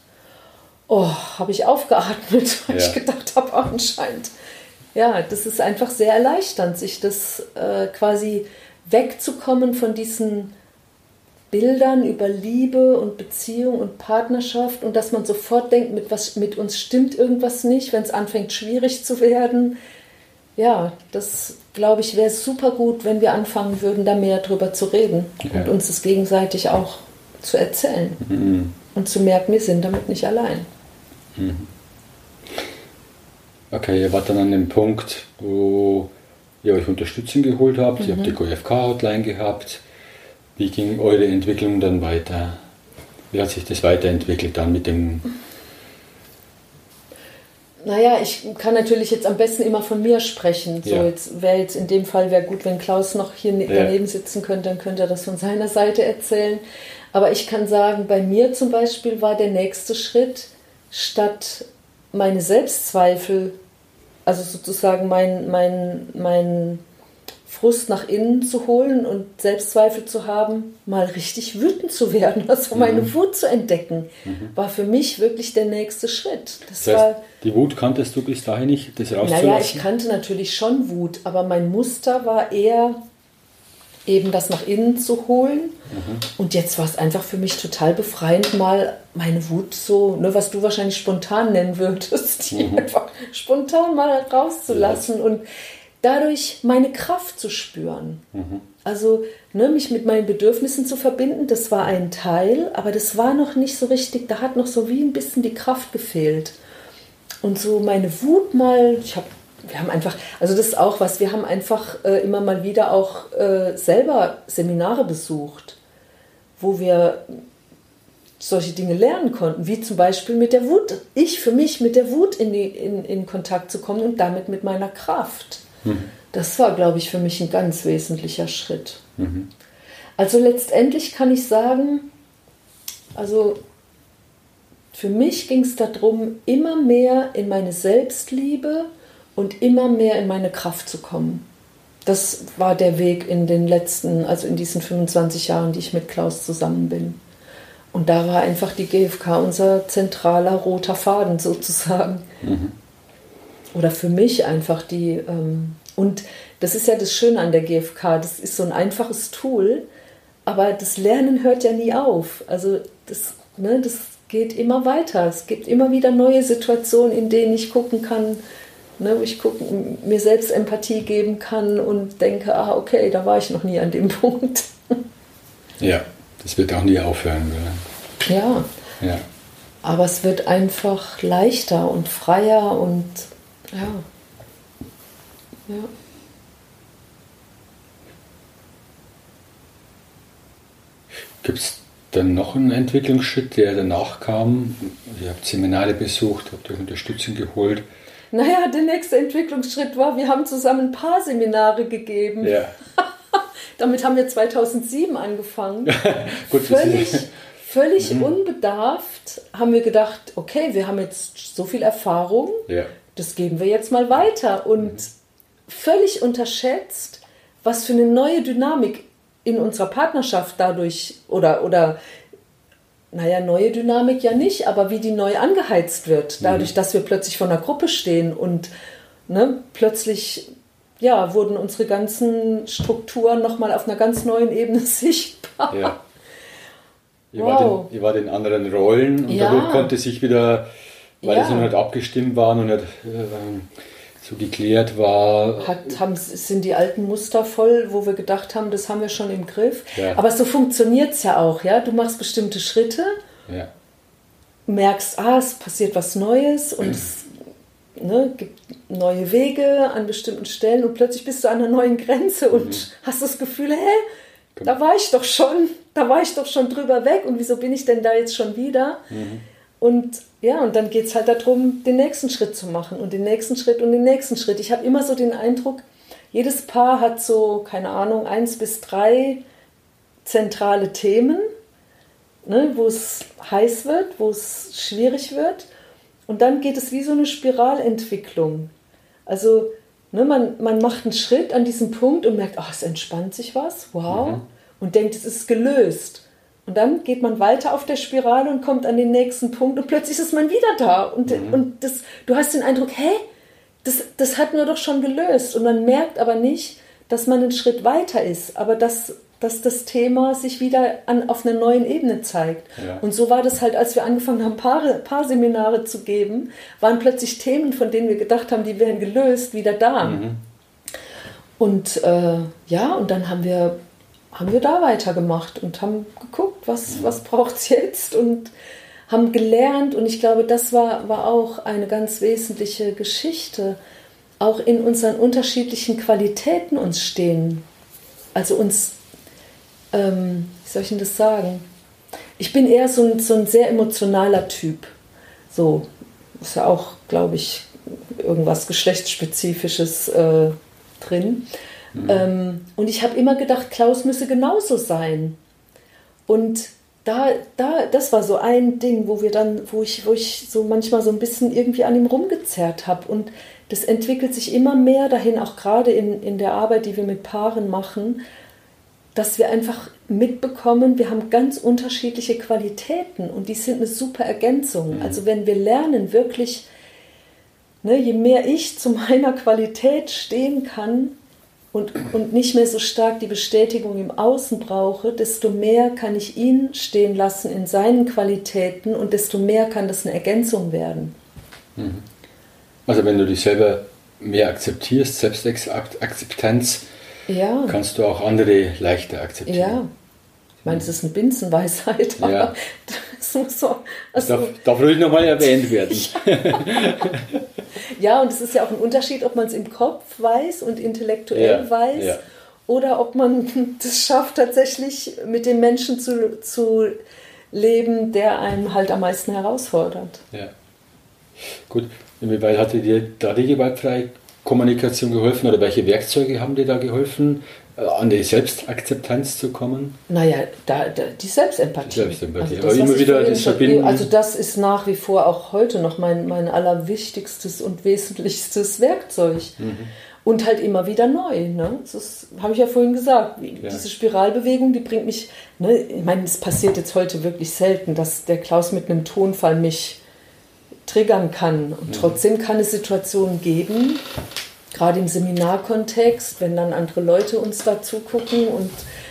Oh, habe ich aufgeatmet, [laughs] weil Ja. ich gedacht habe, anscheinend. Ja, das ist einfach sehr erleichternd, sich das äh, quasi wegzukommen von diesen Bildern über Liebe und Beziehung und Partnerschaft und dass man sofort denkt, mit, was, mit uns stimmt irgendwas nicht, wenn es anfängt schwierig zu werden. Ja, das glaube ich wäre super gut, wenn wir anfangen würden, da mehr drüber zu reden Ja. und uns das gegenseitig auch zu erzählen und zu merken, wir sind damit nicht allein. Okay, ihr wart dann an dem Punkt, wo ihr euch Unterstützung geholt habt, ihr habt die GFK-Hotline gehabt. Wie ging eure Entwicklung dann weiter? Wie hat sich das weiterentwickelt dann mit dem... Naja, ich kann natürlich jetzt am besten immer von mir sprechen. So, Ja. jetzt wäre jetzt in dem Fall wäre gut, wenn Klaus noch hier ne- Ja. daneben sitzen könnte, dann könnte er das von seiner Seite erzählen. Aber ich kann sagen, bei mir zum Beispiel war der nächste Schritt, statt meine Selbstzweifel, also sozusagen mein, mein, mein Frust nach innen zu holen und Selbstzweifel zu haben, mal richtig wütend zu werden, [laughs] also meine Wut zu entdecken, war für mich wirklich der nächste Schritt. Das, Das war heißt, die Wut kanntest du bis dahin nicht, das rauszulassen? naja, ich kannte natürlich schon Wut, aber mein Muster war eher eben das nach innen zu holen. Und jetzt war es einfach für mich total befreiend, mal meine Wut so, ne, was du wahrscheinlich spontan nennen würdest, die einfach spontan mal rauszulassen und dadurch meine Kraft zu spüren. Also ne, mich mit meinen Bedürfnissen zu verbinden, das war ein Teil, aber das war noch nicht so richtig, da hat noch so wie ein bisschen die Kraft gefehlt. Und so meine Wut mal, ich habe, wir haben einfach, also das ist auch was, wir haben einfach äh, immer mal wieder auch äh, selber Seminare besucht, wo wir solche Dinge lernen konnten, wie zum Beispiel mit der Wut, ich für mich mit der Wut in, die, in, in Kontakt zu kommen und damit mit meiner Kraft. Das war, glaube ich, für mich ein ganz wesentlicher Schritt. Also letztendlich kann ich sagen, also für mich ging es darum, immer mehr in meine Selbstliebe und immer mehr in meine Kraft zu kommen. Das war der Weg in den letzten, also in diesen 25 Jahren, die ich mit Klaus zusammen bin. Und da war einfach die GfK unser zentraler roter Faden [laughs] sozusagen. Mhm. Oder für mich einfach die. Ähm, und das ist ja das Schöne an der GfK. Das ist so ein einfaches Tool, aber das Lernen hört ja nie auf. Also das, ne, das geht immer weiter. Es gibt immer wieder neue Situationen, in denen ich gucken kann, ne, wo ich gucken, mir selbst Empathie geben kann und denke, ah, okay, da war ich noch nie an dem [laughs] Punkt. Ja, das wird auch nie aufhören. Oder? Ja. ja. Aber es wird einfach leichter und freier und ja. Ja. Gibt es dann noch einen Entwicklungsschritt, der danach kam? Ihr habt Seminare besucht, habt euch Unterstützung geholt. Naja, der nächste Entwicklungsschritt war, wir haben zusammen ein paar Seminare gegeben. Ja. [laughs] Damit haben wir 2007 angefangen. [laughs] Gut, völlig völlig mhm. unbedarft haben wir gedacht, okay, wir haben jetzt so viel Erfahrung, ja. Das geben wir jetzt mal weiter. Und mhm. völlig unterschätzt, was für eine neue Dynamik in unserer Partnerschaft dadurch oder, oder naja, neue Dynamik ja nicht, aber wie die neu angeheizt wird, mhm. dadurch, dass wir plötzlich vor einer Gruppe stehen und ne, plötzlich ja, wurden unsere ganzen Strukturen nochmal auf einer ganz neuen Ebene [laughs] sichtbar. Ja. Ihr, wow. war den, ihr war in anderen Rollen und ja. dadurch konnte sich wieder, weil ja. es noch nicht abgestimmt waren und nicht äh, so geklärt war. Hat, haben, sind die alten Muster voll, wo wir gedacht haben, das haben wir schon im Griff. Ja. Aber so funktioniert es ja auch, ja. Du machst bestimmte Schritte, ja. merkst, ah, es passiert was Neues und es ne, gibt neue Wege an bestimmten Stellen und plötzlich bist du an einer neuen Grenze und mhm. hast das Gefühl, hä, da war ich doch schon, da war ich doch schon drüber weg und wieso bin ich denn da jetzt schon wieder? Mhm. Und ja, und dann geht es halt darum, den nächsten Schritt zu machen und den nächsten Schritt und den nächsten Schritt. Ich habe immer so den Eindruck, jedes Paar hat so, keine Ahnung, eins bis drei zentrale Themen, ne, wo es heiß wird, wo es schwierig wird. Und dann geht es wie so eine Spiralentwicklung. Also ne, man, man macht einen Schritt an diesem Punkt und merkt, ach, es entspannt sich was, wow, mhm. und denkt, es ist gelöst. Und dann geht man weiter auf der Spirale und kommt an den nächsten Punkt und plötzlich ist man wieder da. Und, mhm. und das, du hast den Eindruck, hä, das, das hatten wir doch schon gelöst. Und man merkt aber nicht, dass man einen Schritt weiter ist, aber dass, dass das Thema sich wieder an, auf einer neuen Ebene zeigt. Ja. Und so war das halt, als wir angefangen haben, Paare, Paarseminare zu geben, waren plötzlich Themen, von denen wir gedacht haben, die wären gelöst, wieder da. Mhm. Und äh, ja, und dann haben wir haben wir da weitergemacht und haben geguckt, was, was braucht es jetzt und haben gelernt. Und ich glaube, das war, war auch eine ganz wesentliche Geschichte, auch in unseren unterschiedlichen Qualitäten uns stehen. Also uns, ähm, wie soll ich denn das sagen? Ich bin eher so ein, so ein sehr emotionaler Typ. So, ist ja auch, glaube ich, irgendwas Geschlechtsspezifisches äh, drin. Mhm. Ähm, und ich habe immer gedacht, Klaus müsse genauso sein. Und da, da, das war so ein Ding, wo wir dann, wo ich, wo ich so manchmal so ein bisschen irgendwie an ihm rumgezerrt habe. Und das entwickelt sich immer mehr dahin, auch gerade in, in der Arbeit, die wir mit Paaren machen, dass wir einfach mitbekommen, wir haben ganz unterschiedliche Qualitäten und die sind eine super Ergänzung. Mhm. Also wenn wir lernen, wirklich, ne, je mehr ich zu meiner Qualität stehen kann, und, und nicht mehr so stark die Bestätigung im Außen brauche, desto mehr kann ich ihn stehen lassen in seinen Qualitäten und desto mehr kann das eine Ergänzung werden. Mhm. Also wenn du dich selber mehr akzeptierst, Selbstakzeptanz, ja. kannst du auch andere leichter akzeptieren. Ja, meine, es ist eine Binsenweisheit, aber ja. das muss so. Also, darf, darf ruhig nochmal erwähnt werden. [laughs] ja, und es ist ja auch ein Unterschied, ob man es im Kopf weiß und intellektuell ja. weiß oder ob man [laughs] das schafft, tatsächlich mit dem Menschen zu, zu leben, der einem halt am meisten herausfordert. Ja. Gut, inwieweit hatte dir da die gewaltfreie Kommunikation geholfen oder welche Werkzeuge haben dir da geholfen? Äh, an die Selbstakzeptanz zu kommen? Naja, da, da, die Selbstempathie. Die Selbstempathie. Also das, Aber immer wieder das Verbinden. Also das ist nach wie vor auch heute noch mein, mein allerwichtigstes und wesentlichstes Werkzeug. Mhm. Und halt immer wieder neu. Ne? Das habe ich ja vorhin gesagt. Ja. Diese Spiralbewegung, die bringt mich. Ne? Ich meine, es passiert jetzt heute wirklich selten, dass der Klaus mit einem Tonfall mich triggern kann. Und mhm. trotzdem kann es Situationen geben, gerade im Seminarkontext, wenn dann andere Leute uns da zugucken und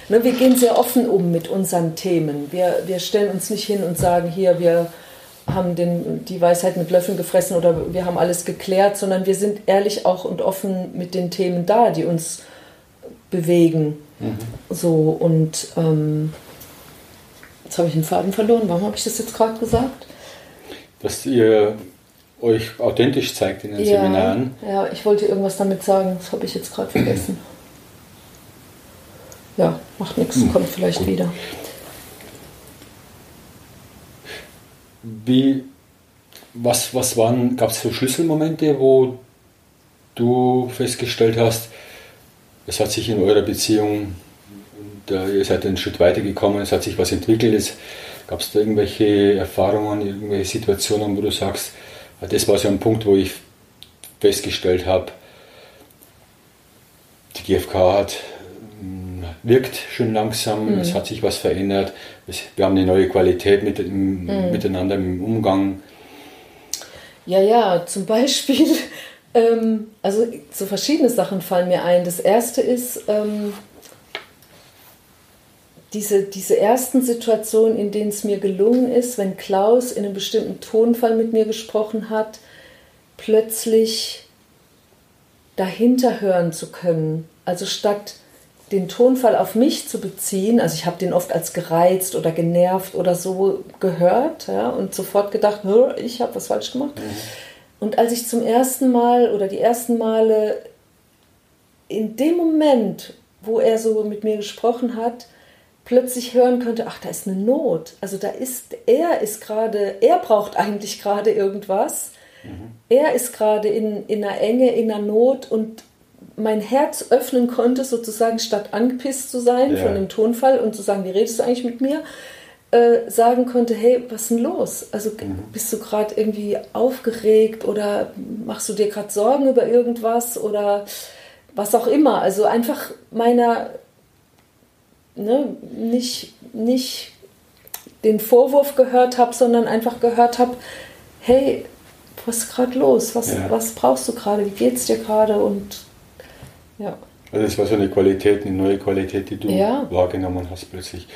ne, wir gehen sehr offen um mit unseren Themen. Wir, wir stellen uns nicht hin und sagen, hier, wir haben den, die Weisheit mit Löffeln gefressen oder wir haben alles geklärt, sondern wir sind ehrlich auch und offen mit den Themen da, die uns bewegen. Mhm. So und ähm, jetzt habe ich den Faden verloren. Warum habe ich das jetzt gerade gesagt? Dass ihr euch authentisch zeigt in den ja, Seminaren. Ja, ich wollte irgendwas damit sagen, das habe ich jetzt gerade vergessen. Ja, macht nichts, hm, kommt vielleicht gut. wieder. Wie, was, was waren, gab es so Schlüsselmomente, wo du festgestellt hast, es hat sich in eurer Beziehung, da, ihr seid einen Schritt weitergekommen, es hat sich was entwickelt, gab es da irgendwelche Erfahrungen, irgendwelche Situationen, wo du sagst, das war so ein Punkt, wo ich festgestellt habe, die GfK hat, mm, wirkt schon langsam, mhm. es hat sich was verändert, wir haben eine neue Qualität mit, im, mhm. miteinander im Umgang. Ja, ja, zum Beispiel, [laughs] ähm, also so verschiedene Sachen fallen mir ein. Das erste ist, ähm, diese, diese ersten Situationen, in denen es mir gelungen ist, wenn Klaus in einem bestimmten Tonfall mit mir gesprochen hat, plötzlich dahinter hören zu können. Also statt den Tonfall auf mich zu beziehen, also ich habe den oft als gereizt oder genervt oder so gehört ja, und sofort gedacht, ich habe was falsch gemacht. Mhm. Und als ich zum ersten Mal oder die ersten Male in dem Moment, wo er so mit mir gesprochen hat, plötzlich hören könnte, ach, da ist eine Not. Also da ist, er ist gerade, er braucht [laughs] eigentlich gerade irgendwas. Mhm. Er ist gerade in, in einer Enge, in einer Not und mein Herz öffnen konnte, sozusagen statt angepisst zu sein ja. von dem Tonfall und zu sagen, wie redest du eigentlich mit mir, äh, sagen konnte, hey, was ist denn los? Also mhm. bist du gerade irgendwie aufgeregt oder machst du dir gerade Sorgen über irgendwas oder was auch immer. Also einfach meiner ne, nicht, nicht den Vorwurf gehört habe, sondern einfach gehört habe, hey, was ist gerade los? Was, ja. was brauchst du gerade? Wie geht es dir gerade? Und ja. Also das war so eine Qualität, eine neue Qualität, die du ja. wahrgenommen hast plötzlich.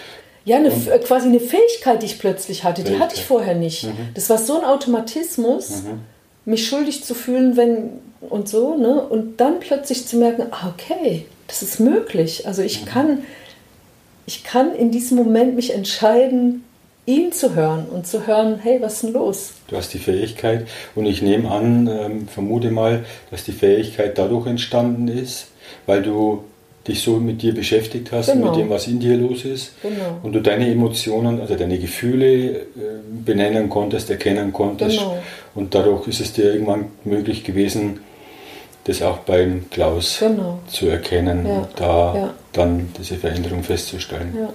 Ja, eine, quasi eine Fähigkeit, die ich plötzlich hatte, Fähigkeit. die hatte ich vorher nicht. Mhm. Das war so ein Automatismus, mhm. mich schuldig zu fühlen, wenn und so, ne? Und dann plötzlich zu merken, ah, okay, das ist möglich. Also ich mhm. kann ich kann in diesem Moment mich entscheiden, ihn zu hören und zu hören, hey, was ist denn los? Du hast die Fähigkeit und ich nehme an, ähm, vermute mal, dass die Fähigkeit dadurch entstanden ist, weil du dich so mit dir beschäftigt hast, genau. mit dem, was in dir los ist genau. und du deine Emotionen, also deine Gefühle äh, benennen konntest, erkennen konntest genau. und dadurch ist es dir irgendwann möglich gewesen, das auch beim Klaus genau. zu erkennen ja. da ja. Dann diese Veränderung festzustellen. Ja.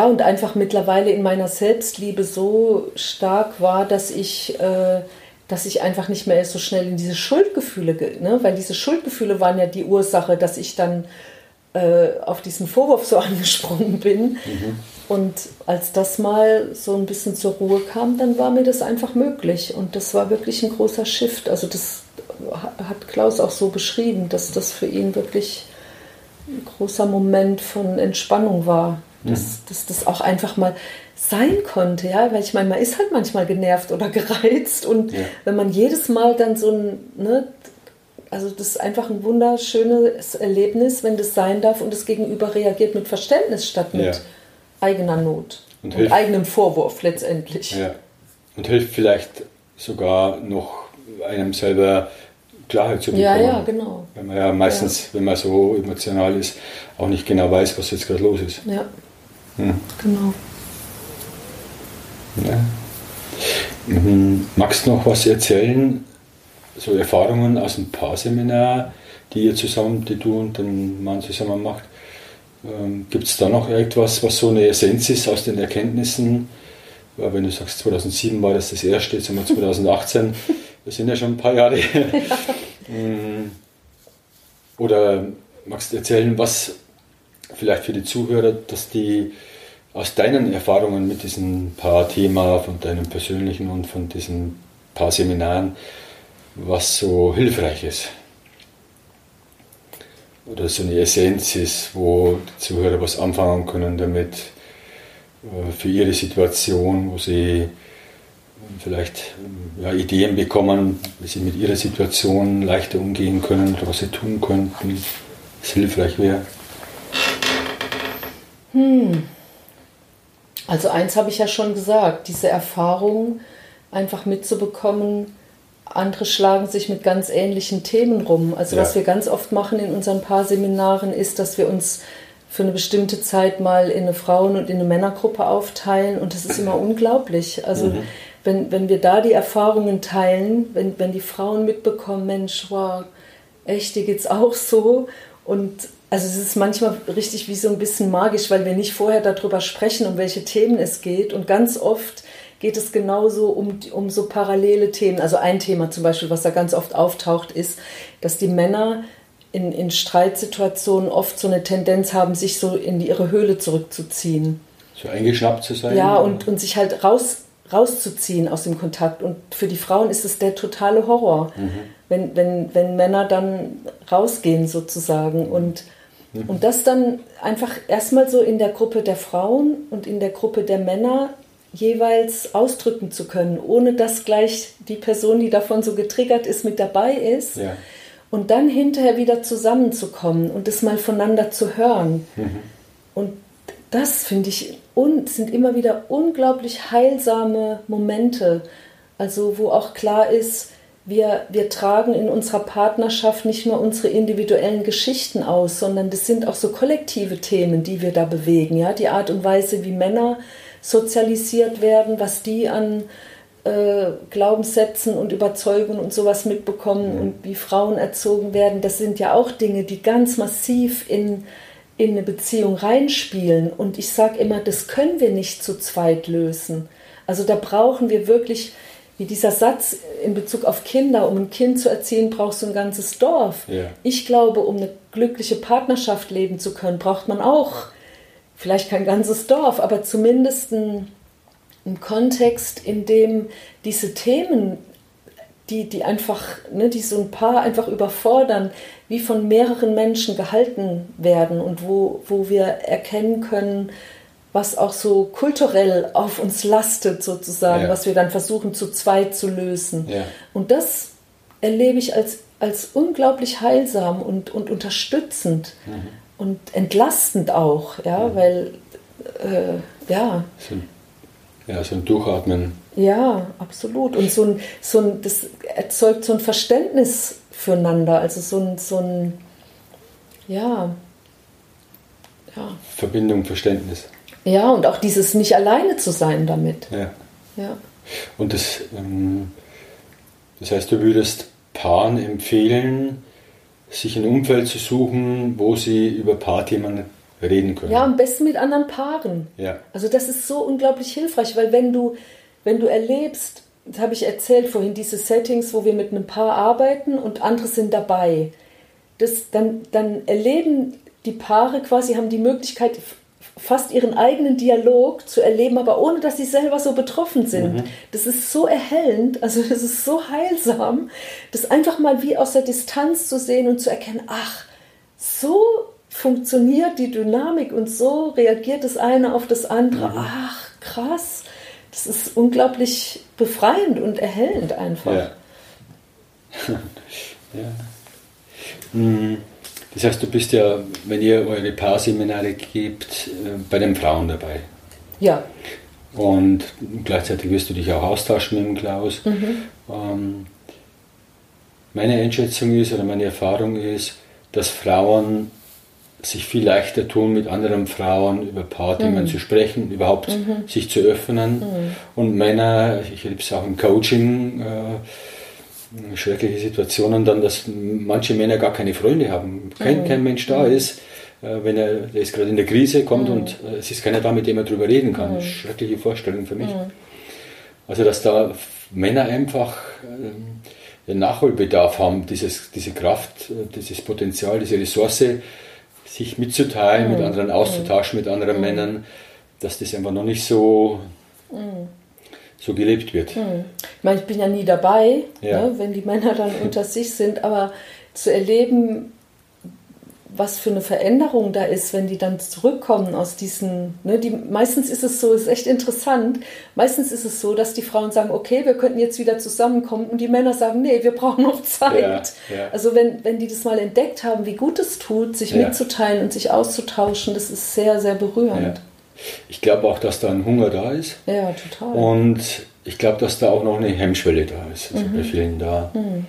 ja, und einfach mittlerweile in meiner Selbstliebe so stark war, dass ich, äh, dass ich einfach nicht mehr so schnell in diese Schuldgefühle, ne? weil diese Schuldgefühle waren ja die Ursache, dass ich dann äh, auf diesen Vorwurf so [laughs] angesprungen bin. Mhm. Und als das mal so ein bisschen zur Ruhe kam, dann war mir das einfach möglich. Und das war wirklich ein großer Shift. Also das hat Klaus auch so beschrieben, dass das für ihn wirklich ein großer Moment von Entspannung war. Dass, mhm. dass das auch einfach mal sein konnte, ja, weil ich meine, man ist halt manchmal genervt oder [laughs] gereizt und ja. wenn man jedes Mal dann so ein, ne, also das ist einfach ein wunderschönes Erlebnis, wenn das sein darf und das Gegenüber reagiert mit Verständnis statt mit ja. eigener Not und, und eigenem Vorwurf letztendlich. Ja. Und hilft vielleicht sogar noch einem selber Klarheit zu bekommen. Ja, ja, genau. Weil man ja meistens, ja. wenn man so emotional ist, auch nicht genau weiß, was jetzt gerade los ist. Ja. Hm. Genau. Ja. Mhm. Magst du noch was erzählen, so Erfahrungen aus dem Paarseminar, die ihr zusammen, die du und den Mann zusammen macht. Ähm, Gibt es da noch etwas, was so eine Essenz ist aus den Erkenntnissen? Ja, wenn du sagst, 2007 war das das erste, jetzt haben wir 2018, [laughs] wir sind ja schon ein paar Jahre. [laughs] Mm. Oder magst du erzählen, was vielleicht für die Zuhörer, dass die aus deinen Erfahrungen mit diesem Paar-Thema, von deinem persönlichen und von diesen paar Seminaren, was so hilfreich ist? Oder so eine Essenz ist, wo die Zuhörer was anfangen können damit äh, für ihre Situation, wo sie vielleicht ja, Ideen bekommen, wie sie mit ihrer Situation leichter umgehen können oder was sie tun könnten, was hilfreich wäre. Hm. Also eins habe ich ja schon gesagt, diese Erfahrung einfach mitzubekommen, andere schlagen sich mit ganz ähnlichen Themen rum. Also ja. was wir ganz oft machen in unseren Paarseminaren ist, dass wir uns für eine bestimmte Zeit mal in eine Frauen- und in eine Männergruppe aufteilen und das ist immer [clears throat] unglaublich. Also mhm. Wenn, wenn wir da die Erfahrungen teilen, wenn, wenn die Frauen mitbekommen, Mensch, wow, echt, dir geht's auch so und also es ist manchmal richtig wie so ein bisschen magisch, weil wir nicht vorher darüber sprechen, um welche Themen es geht. Und ganz oft geht es genauso um, um so parallele Themen. Also ein Thema zum Beispiel, was da ganz oft auftaucht, ist, dass die Männer in, in Streitsituationen oft so eine Tendenz haben, sich so in ihre Höhle zurückzuziehen. So eingeschnappt zu sein? Ja, und, und sich halt raus, rauszuziehen aus dem Kontakt. Und für die Frauen ist es der totale Horror, mhm. wenn, wenn, wenn Männer dann rausgehen sozusagen. Und und das dann einfach erstmal so in der Gruppe der Frauen und in der Gruppe der Männer jeweils ausdrücken zu können, ohne dass gleich die Person, die davon so getriggert ist, mit dabei ist. Ja. Und dann hinterher wieder zusammenzukommen und das mal voneinander zu hören. Mhm. Und das finde ich und sind immer wieder unglaublich heilsame Momente. Also wo auch klar ist, wir, wir tragen in unserer Partnerschaft nicht nur unsere individuellen Geschichten aus, sondern das sind auch so kollektive Themen, die wir da bewegen. Ja? Die Art und Weise, wie Männer sozialisiert werden, was die an äh, Glaubenssätzen und Überzeugungen und sowas mitbekommen mhm. und wie Frauen erzogen werden, das sind ja auch Dinge, die ganz massiv in, in eine Beziehung reinspielen. Und ich sage immer, das können wir nicht zu zweit lösen. Also da brauchen wir wirklich wie dieser Satz in Bezug auf Kinder, um ein Kind zu erziehen, brauchst du ein ganzes Dorf. Ja. Ich glaube, um eine glückliche Partnerschaft leben zu können, braucht man auch vielleicht kein ganzes Dorf, aber zumindest einen, einen Kontext, in dem diese Themen, die, die einfach, ne, die so ein Paar einfach überfordern, wie von mehreren Menschen gehalten werden und wo, wo wir erkennen können, was auch so kulturell auf uns lastet, sozusagen, ja. was wir dann versuchen zu zweit zu lösen. Ja. Und das erlebe ich als, als unglaublich heilsam und, und unterstützend mhm. und entlastend auch, ja, mhm. weil, äh, ja. Ja, so ein Durchatmen. Ja, absolut. Und so ein, so ein, das erzeugt so ein Verständnis füreinander, also so ein, so ein ja. ja. Verbindung, Verständnis. Ja, und auch dieses nicht alleine zu sein damit. Ja. ja. Und das, ähm, das heißt, du würdest Paaren empfehlen, sich ein Umfeld zu suchen, wo sie über Paarthemen reden können. Ja, am besten mit anderen Paaren. Ja. Also das ist so unglaublich hilfreich, weil wenn du, wenn du erlebst, das habe ich erzählt vorhin, diese Settings, wo wir mit einem Paar arbeiten und andere sind dabei, das, dann, dann erleben die Paare quasi, haben die Möglichkeit, fast ihren eigenen Dialog zu erleben, aber ohne dass sie selber so betroffen sind. Mhm. Das ist so erhellend, also [laughs] das ist so heilsam, das einfach mal wie aus der Distanz zu sehen und zu erkennen, ach, so funktioniert die Dynamik und so reagiert das eine auf das andere. Mhm. Ach, krass. Das ist unglaublich befreiend und erhellend einfach. Ja. [laughs] ja. Mhm. Das heißt, du bist ja, wenn ihr eure Paarseminare gebt, äh, bei den Frauen dabei. Ja. Und gleichzeitig wirst du dich auch austauschen mit dem Klaus. Mhm. Ähm, meine Einschätzung ist oder meine Erfahrung ist, dass Frauen sich viel leichter tun, mit anderen Frauen über Paarthemen mhm. zu sprechen, überhaupt mhm. sich zu öffnen. Mhm. Und Männer, ich erlebe es auch im Coaching, äh, schreckliche Situationen dann, dass manche Männer gar keine Freunde haben, kein, mhm. kein Mensch da mhm. ist, äh, wenn er der ist gerade in der Krise kommt mhm. und äh, es ist keiner da, mit dem er drüber reden kann. Schreckliche Vorstellung für mich. Also dass da Männer einfach ähm, den Nachholbedarf haben, dieses, diese Kraft, äh, dieses Potenzial, diese Ressource, sich mitzuteilen, mit mhm. anderen auszutauschen, mit anderen Männern, dass das einfach noch nicht so so gelebt wird. Hm. Ich meine, ich bin ja nie dabei, ja. Ne, wenn die Männer dann unter sich sind, aber zu erleben, was für eine Veränderung da ist, wenn die dann zurückkommen aus diesen, ne, die, meistens ist es so, ist echt interessant, meistens ist es so, dass die Frauen sagen, okay, wir könnten jetzt wieder zusammenkommen und die Männer sagen, nee, wir brauchen noch Zeit. Ja, ja. Also wenn, wenn die das mal entdeckt haben, wie gut es tut, sich ja. mitzuteilen und sich auszutauschen, das ist sehr, sehr berührend. Ich glaube auch, dass da ein Hunger da ist. Ja, total. Und ich glaube, dass da auch noch eine Hemmschwelle da ist. Also mhm. bei vielen da. Mhm.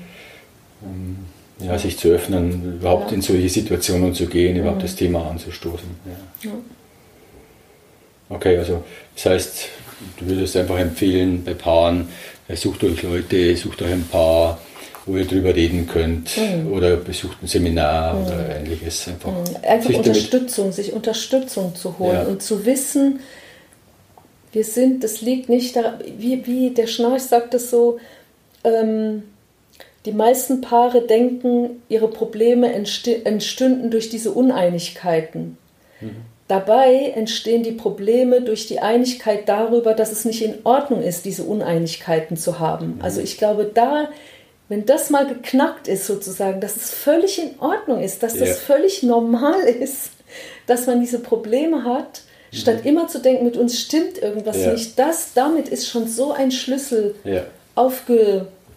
Ja, sich zu öffnen, überhaupt ja. in solche Situationen zu gehen, überhaupt mhm. das Thema anzustoßen. Ja. Ja. Okay, also das heißt, du würdest einfach empfehlen bei Paaren, sucht euch Leute, sucht euch ein Paar, wo ihr drüber reden könnt mhm. oder besucht ein Seminar mhm. oder ähnliches. Einfach, mhm. einfach sich Unterstützung, sich Unterstützung zu holen und zu wissen, wir sind, das liegt nicht da, wie, wie der Schnarch sagt es so, ähm, die meisten Paare denken, ihre Probleme entstünden durch diese Uneinigkeiten. Mhm. Dabei entstehen die Probleme durch die Einigkeit darüber, dass es nicht in Ordnung ist, diese Uneinigkeiten zu haben. Mhm. Also ich glaube, da wenn das mal geknackt ist sozusagen, dass es völlig in Ordnung ist, dass das ja. völlig normal ist, dass man diese Probleme hat, mhm. statt immer zu denken, mit uns stimmt irgendwas ja. nicht, das, damit ist schon so ein Schlüssel ja.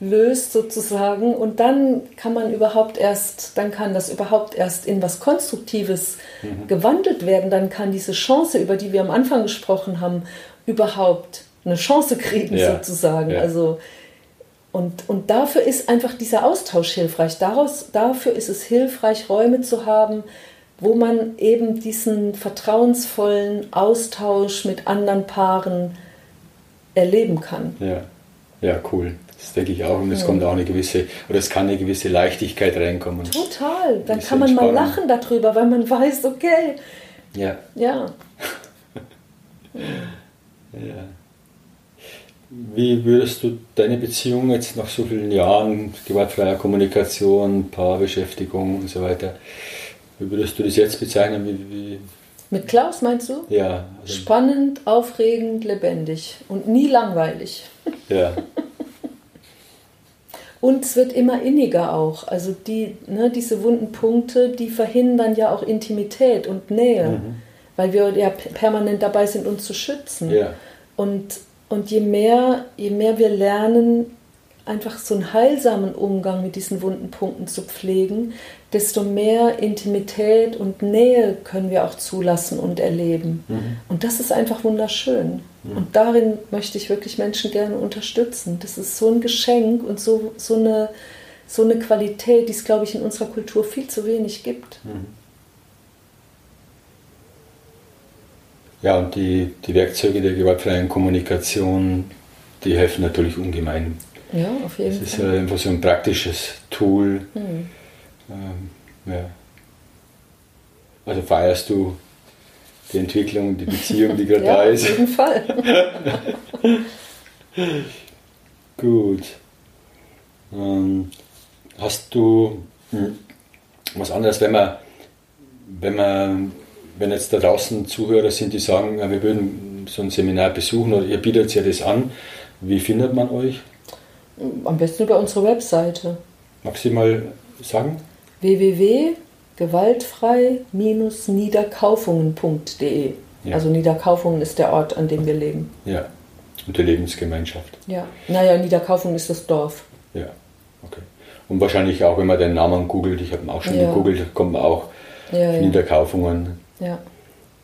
Aufgelöst sozusagen und dann kann man überhaupt erst, dann kann das überhaupt erst in was Konstruktives mhm. gewandelt werden, dann kann diese Chance, über die wir am Anfang gesprochen haben, überhaupt eine Chance kriegen sozusagen. Also und, und dafür ist einfach dieser Austausch hilfreich. Daraus, dafür ist es hilfreich, Räume zu haben, wo man eben diesen vertrauensvollen Austausch mit anderen Paaren erleben kann. Ja, ja cool. Das denke ich auch. Und es ja. kommt auch eine gewisse, oder es kann eine gewisse Leichtigkeit reinkommen. Total. Dann kann man mal lachen darüber, weil man weiß, okay. Ja. Ja. [laughs] ja. Wie würdest du deine Beziehung jetzt nach so vielen Jahren gewaltfreier Kommunikation, Paarbeschäftigung und so weiter, wie würdest du das jetzt bezeichnen? Wie, wie Mit Klaus meinst du? Ja. Also Spannend, aufregend, lebendig und nie langweilig. Ja. [laughs] und es wird immer inniger auch. Also die, ne, diese wunden Punkte, die verhindern ja auch Intimität und Nähe, mhm. weil wir ja permanent dabei sind, uns zu schützen. Ja. Und und je mehr, je mehr wir lernen, einfach so einen heilsamen Umgang mit diesen wunden Punkten zu pflegen, desto mehr Intimität und Nähe können wir auch zulassen und erleben. Mhm. Und das ist einfach wunderschön. Und darin möchte ich wirklich Menschen gerne unterstützen. Das ist so ein Geschenk und so, so, eine, so eine Qualität, die es, glaube ich, in unserer Kultur viel zu wenig gibt. Mhm. Ja, und die, die Werkzeuge der gewaltfreien Kommunikation, die helfen natürlich ungemein. Ja, auf jeden Fall. Es ist einfach so ein praktisches Tool. Mhm. Ähm, ja. Also feierst du die Entwicklung, die Beziehung, die gerade [laughs] ja, da ist. Auf jeden Fall. [laughs] Gut. Ähm, hast du hm, was anderes, wenn man, wenn man wenn jetzt da draußen Zuhörer sind, die sagen, wir würden so ein Seminar besuchen oder ihr bietet ja das an, wie findet man euch? Am besten über unsere Webseite. Magst du mal sagen? www.gewaltfrei-niederkaufungen.de ja. Also Niederkaufungen ist der Ort, an dem wir leben. Ja, und die Lebensgemeinschaft. Ja, naja, Niederkaufungen ist das Dorf. Ja, okay. Und wahrscheinlich auch, wenn man den Namen googelt, ich habe ihn auch schon ja. gegoogelt, kommt man auch ja, Niederkaufungen ja.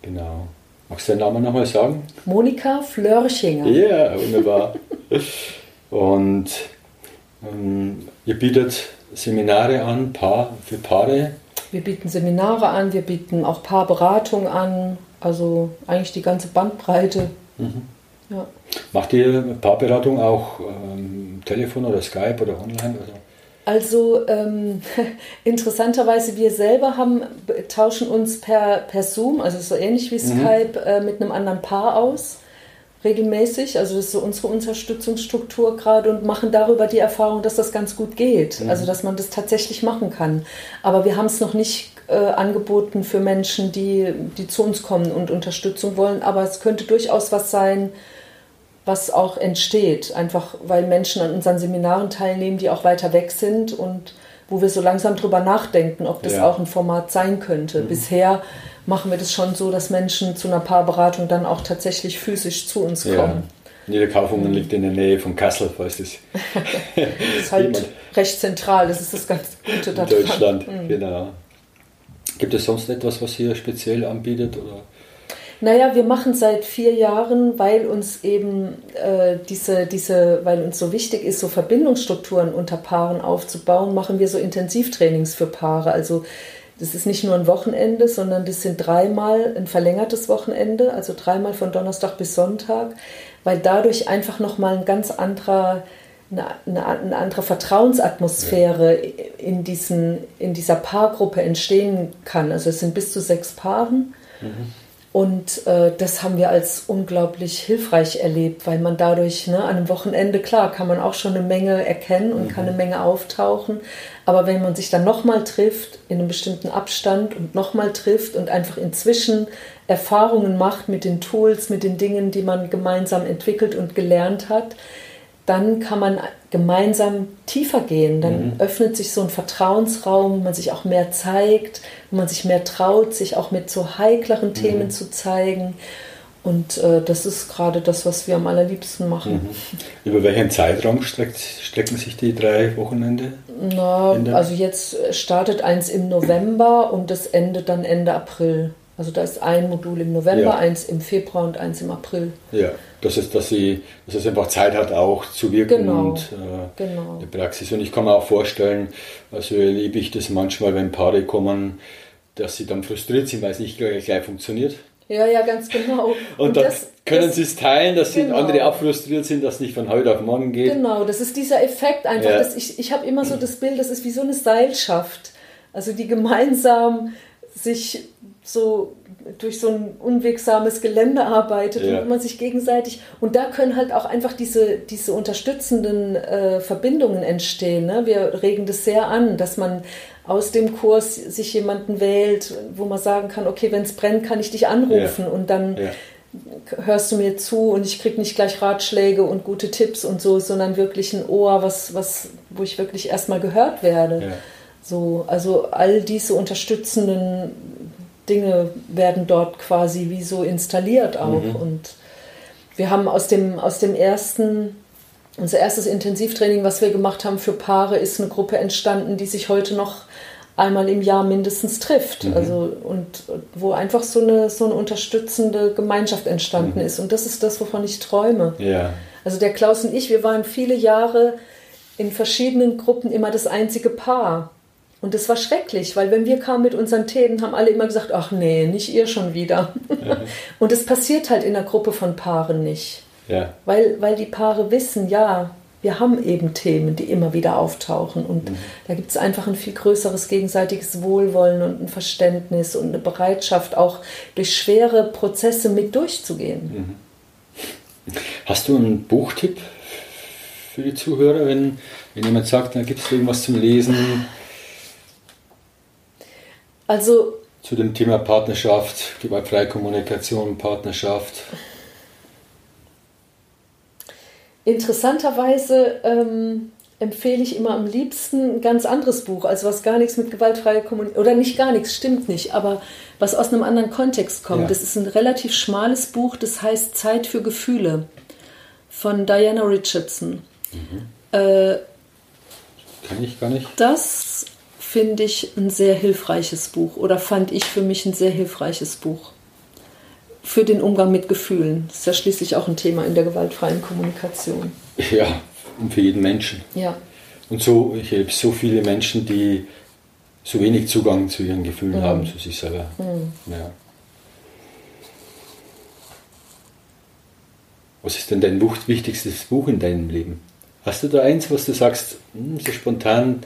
Genau. Magst du den Namen nochmal sagen? Monika Flörchinger. Ja, wunderbar. [laughs] Und ähm, ihr bietet Seminare an, Paar, für Paare? Wir bieten Seminare an, wir bieten auch Paarberatung an, also eigentlich die ganze Bandbreite. Mhm. Ja. Macht ihr Paarberatung auch ähm, Telefon oder Skype oder online? Oder? Also ähm, [laughs] interessanterweise, wir selber haben, tauschen uns per, per Zoom, also so ähnlich wie mhm. Skype, äh, mit einem anderen Paar aus, regelmäßig. Also das ist so unsere Unterstützungsstruktur gerade und machen darüber die Erfahrung, dass das ganz gut geht. Mhm. Also dass man das tatsächlich machen kann. Aber wir haben es noch nicht äh, angeboten für Menschen, die, die zu uns kommen und Unterstützung wollen. Aber es könnte durchaus was sein, was auch entsteht, einfach weil Menschen an unseren Seminaren teilnehmen, die auch weiter weg sind und wo wir so langsam drüber nachdenken, ob das ja. auch ein Format sein könnte. Mhm. Bisher machen wir das schon so, dass Menschen zu einer Paarberatung dann auch tatsächlich physisch zu uns kommen. Ja. Niederkaufungen liegt in der Nähe von Kassel, falls es. [laughs] das ist halt recht zentral, das ist das ganz Gute daran. In Deutschland, mhm. genau. Gibt es sonst etwas, was ihr speziell anbietet? Oder? Naja, wir machen seit vier Jahren, weil uns eben äh, diese, diese, weil uns so wichtig ist, so Verbindungsstrukturen unter Paaren aufzubauen, machen wir so Intensivtrainings für Paare. Also das ist nicht nur ein Wochenende, sondern das sind dreimal ein verlängertes Wochenende, also dreimal von Donnerstag bis Sonntag, weil dadurch einfach nochmal ein ganz anderer, eine, eine, eine andere Vertrauensatmosphäre in, diesen, in dieser Paargruppe entstehen kann. Also es sind bis zu sechs Paaren. Mhm. Und äh, das haben wir als unglaublich hilfreich erlebt, weil man dadurch ne, an einem Wochenende, klar, kann man auch schon eine Menge erkennen und mhm. kann eine Menge auftauchen. Aber wenn man sich dann nochmal trifft, in einem bestimmten Abstand und nochmal trifft und einfach inzwischen Erfahrungen macht mit den Tools, mit den Dingen, die man gemeinsam entwickelt und gelernt hat, dann kann man gemeinsam tiefer gehen. Dann mhm. öffnet sich so ein Vertrauensraum, wo man sich auch mehr zeigt, wo man sich mehr traut, sich auch mit so heikleren Themen mhm. zu zeigen. Und äh, das ist gerade das, was wir am allerliebsten machen. Mhm. Über welchen Zeitraum streckt, strecken sich die drei Wochenende? Na, also jetzt startet eins im November und das endet dann Ende April. Also da ist ein Modul im November, ja. eins im Februar und eins im April. Ja, das ist, dass sie, dass es einfach Zeit hat, auch zu wirken genau. und äh, genau. die Praxis. Und ich kann mir auch vorstellen, also erlebe ich das manchmal, wenn Paare kommen, dass sie dann frustriert sind, weil es nicht gleich, gleich funktioniert. Ja, ja, ganz genau. [laughs] Und, und dann das, können sie es teilen, dass genau. andere auch frustriert sind, dass es nicht von heute auf morgen geht. Genau, das ist dieser Effekt einfach. Ja. Dass ich ich habe immer so das Bild, das ist wie so eine Seilschaft. Also die gemeinsam sich so durch so ein unwegsames Gelände arbeitet ja. und man sich gegenseitig und da können halt auch einfach diese, diese unterstützenden äh, Verbindungen entstehen. Ne? Wir regen das sehr an, dass man aus dem Kurs sich jemanden wählt, wo man sagen kann, okay, wenn es brennt, kann ich dich anrufen ja. und dann ja. hörst du mir zu und ich kriege nicht gleich Ratschläge und gute Tipps und so, sondern wirklich ein Ohr, was, was, wo ich wirklich erstmal gehört werde. So, also all diese unterstützenden Dinge werden dort quasi wie so installiert auch. Mhm. Und wir haben aus dem, aus dem ersten, unser erstes Intensivtraining, was wir gemacht haben für Paare, ist eine Gruppe entstanden, die sich heute noch einmal im Jahr mindestens trifft. Mhm. Also, und wo einfach so eine, so eine unterstützende Gemeinschaft entstanden mhm. ist. Und das ist das, wovon ich träume. Ja. Also der Klaus und ich, wir waren viele Jahre in verschiedenen Gruppen immer das einzige Paar. Und das war schrecklich, weil wenn wir kamen mit unseren Themen, haben alle immer gesagt, ach nee, nicht ihr schon wieder. Mhm. [laughs] Und es passiert halt in einer Gruppe von Paaren nicht. Ja. Weil, weil die Paare wissen, ja, wir haben eben Themen, die immer wieder auftauchen. Und mhm. da gibt es einfach ein viel größeres gegenseitiges Wohlwollen und ein Verständnis und eine Bereitschaft, auch durch schwere Prozesse mit durchzugehen. Mhm. Hast du einen Buchtipp für die Zuhörer, wenn, wenn jemand sagt, da gibt es irgendwas zum Lesen? Also zu dem Thema Partnerschaft, gewaltfreie Kommunikation, Partnerschaft. Interessanterweise ähm, empfehle ich immer am liebsten ein ganz anderes Buch, also was gar nichts mit gewaltfreier Kommunikation, oder nicht gar nichts, stimmt nicht, aber was aus einem anderen Kontext kommt. Ja. Das ist ein relativ schmales Buch, das heißt Zeit für Gefühle von Diana Richardson. Mhm. Äh, Kann ich gar nicht. Das finde ich ein sehr hilfreiches Buch oder fand ich für mich ein sehr hilfreiches Buch für den Umgang mit Gefühlen. Das ist ja schließlich auch ein Thema in der gewaltfreien Kommunikation. Ja, und für jeden Menschen. Ja. Und so, ich habe so viele Menschen, die so wenig Zugang zu ihren Gefühlen mhm. haben, zu sich selber. Mhm. Ja. Was ist denn dein wichtigstes Buch in deinem Leben? Hast du da eins, was du sagst, hm, so spontan,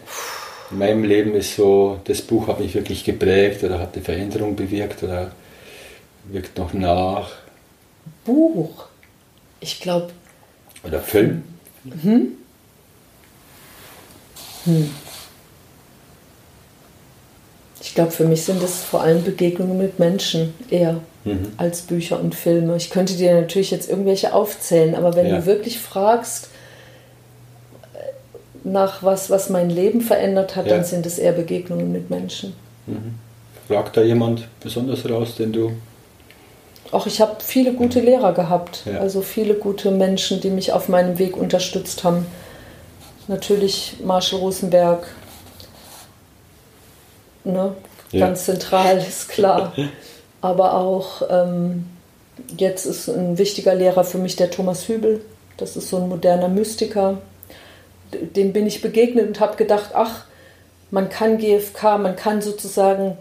in meinem Leben ist so, das Buch hat mich wirklich geprägt oder hat eine Veränderung bewirkt oder wirkt noch nach? Buch? Ich glaube. Oder Film? Hm? Hm. Ich glaube, für mich sind es vor allem Begegnungen mit Menschen eher mhm. als Bücher und Filme. Ich könnte dir natürlich jetzt irgendwelche aufzählen, aber wenn ja. du wirklich fragst, nach was, was mein Leben verändert hat, ja. dann sind es eher Begegnungen mit Menschen. Mhm. Fragt da jemand besonders raus, den du. Auch ich habe viele gute Lehrer gehabt, ja. also viele gute Menschen, die mich auf meinem Weg unterstützt haben. Natürlich Marshall Rosenberg, ne? ganz zentral, ist klar. [laughs] Aber auch ähm, jetzt ist ein wichtiger Lehrer für mich der Thomas Hübel. Das ist so ein moderner Mystiker. Dem bin ich begegnet und habe gedacht, ach, man kann GFK, man kann sozusagen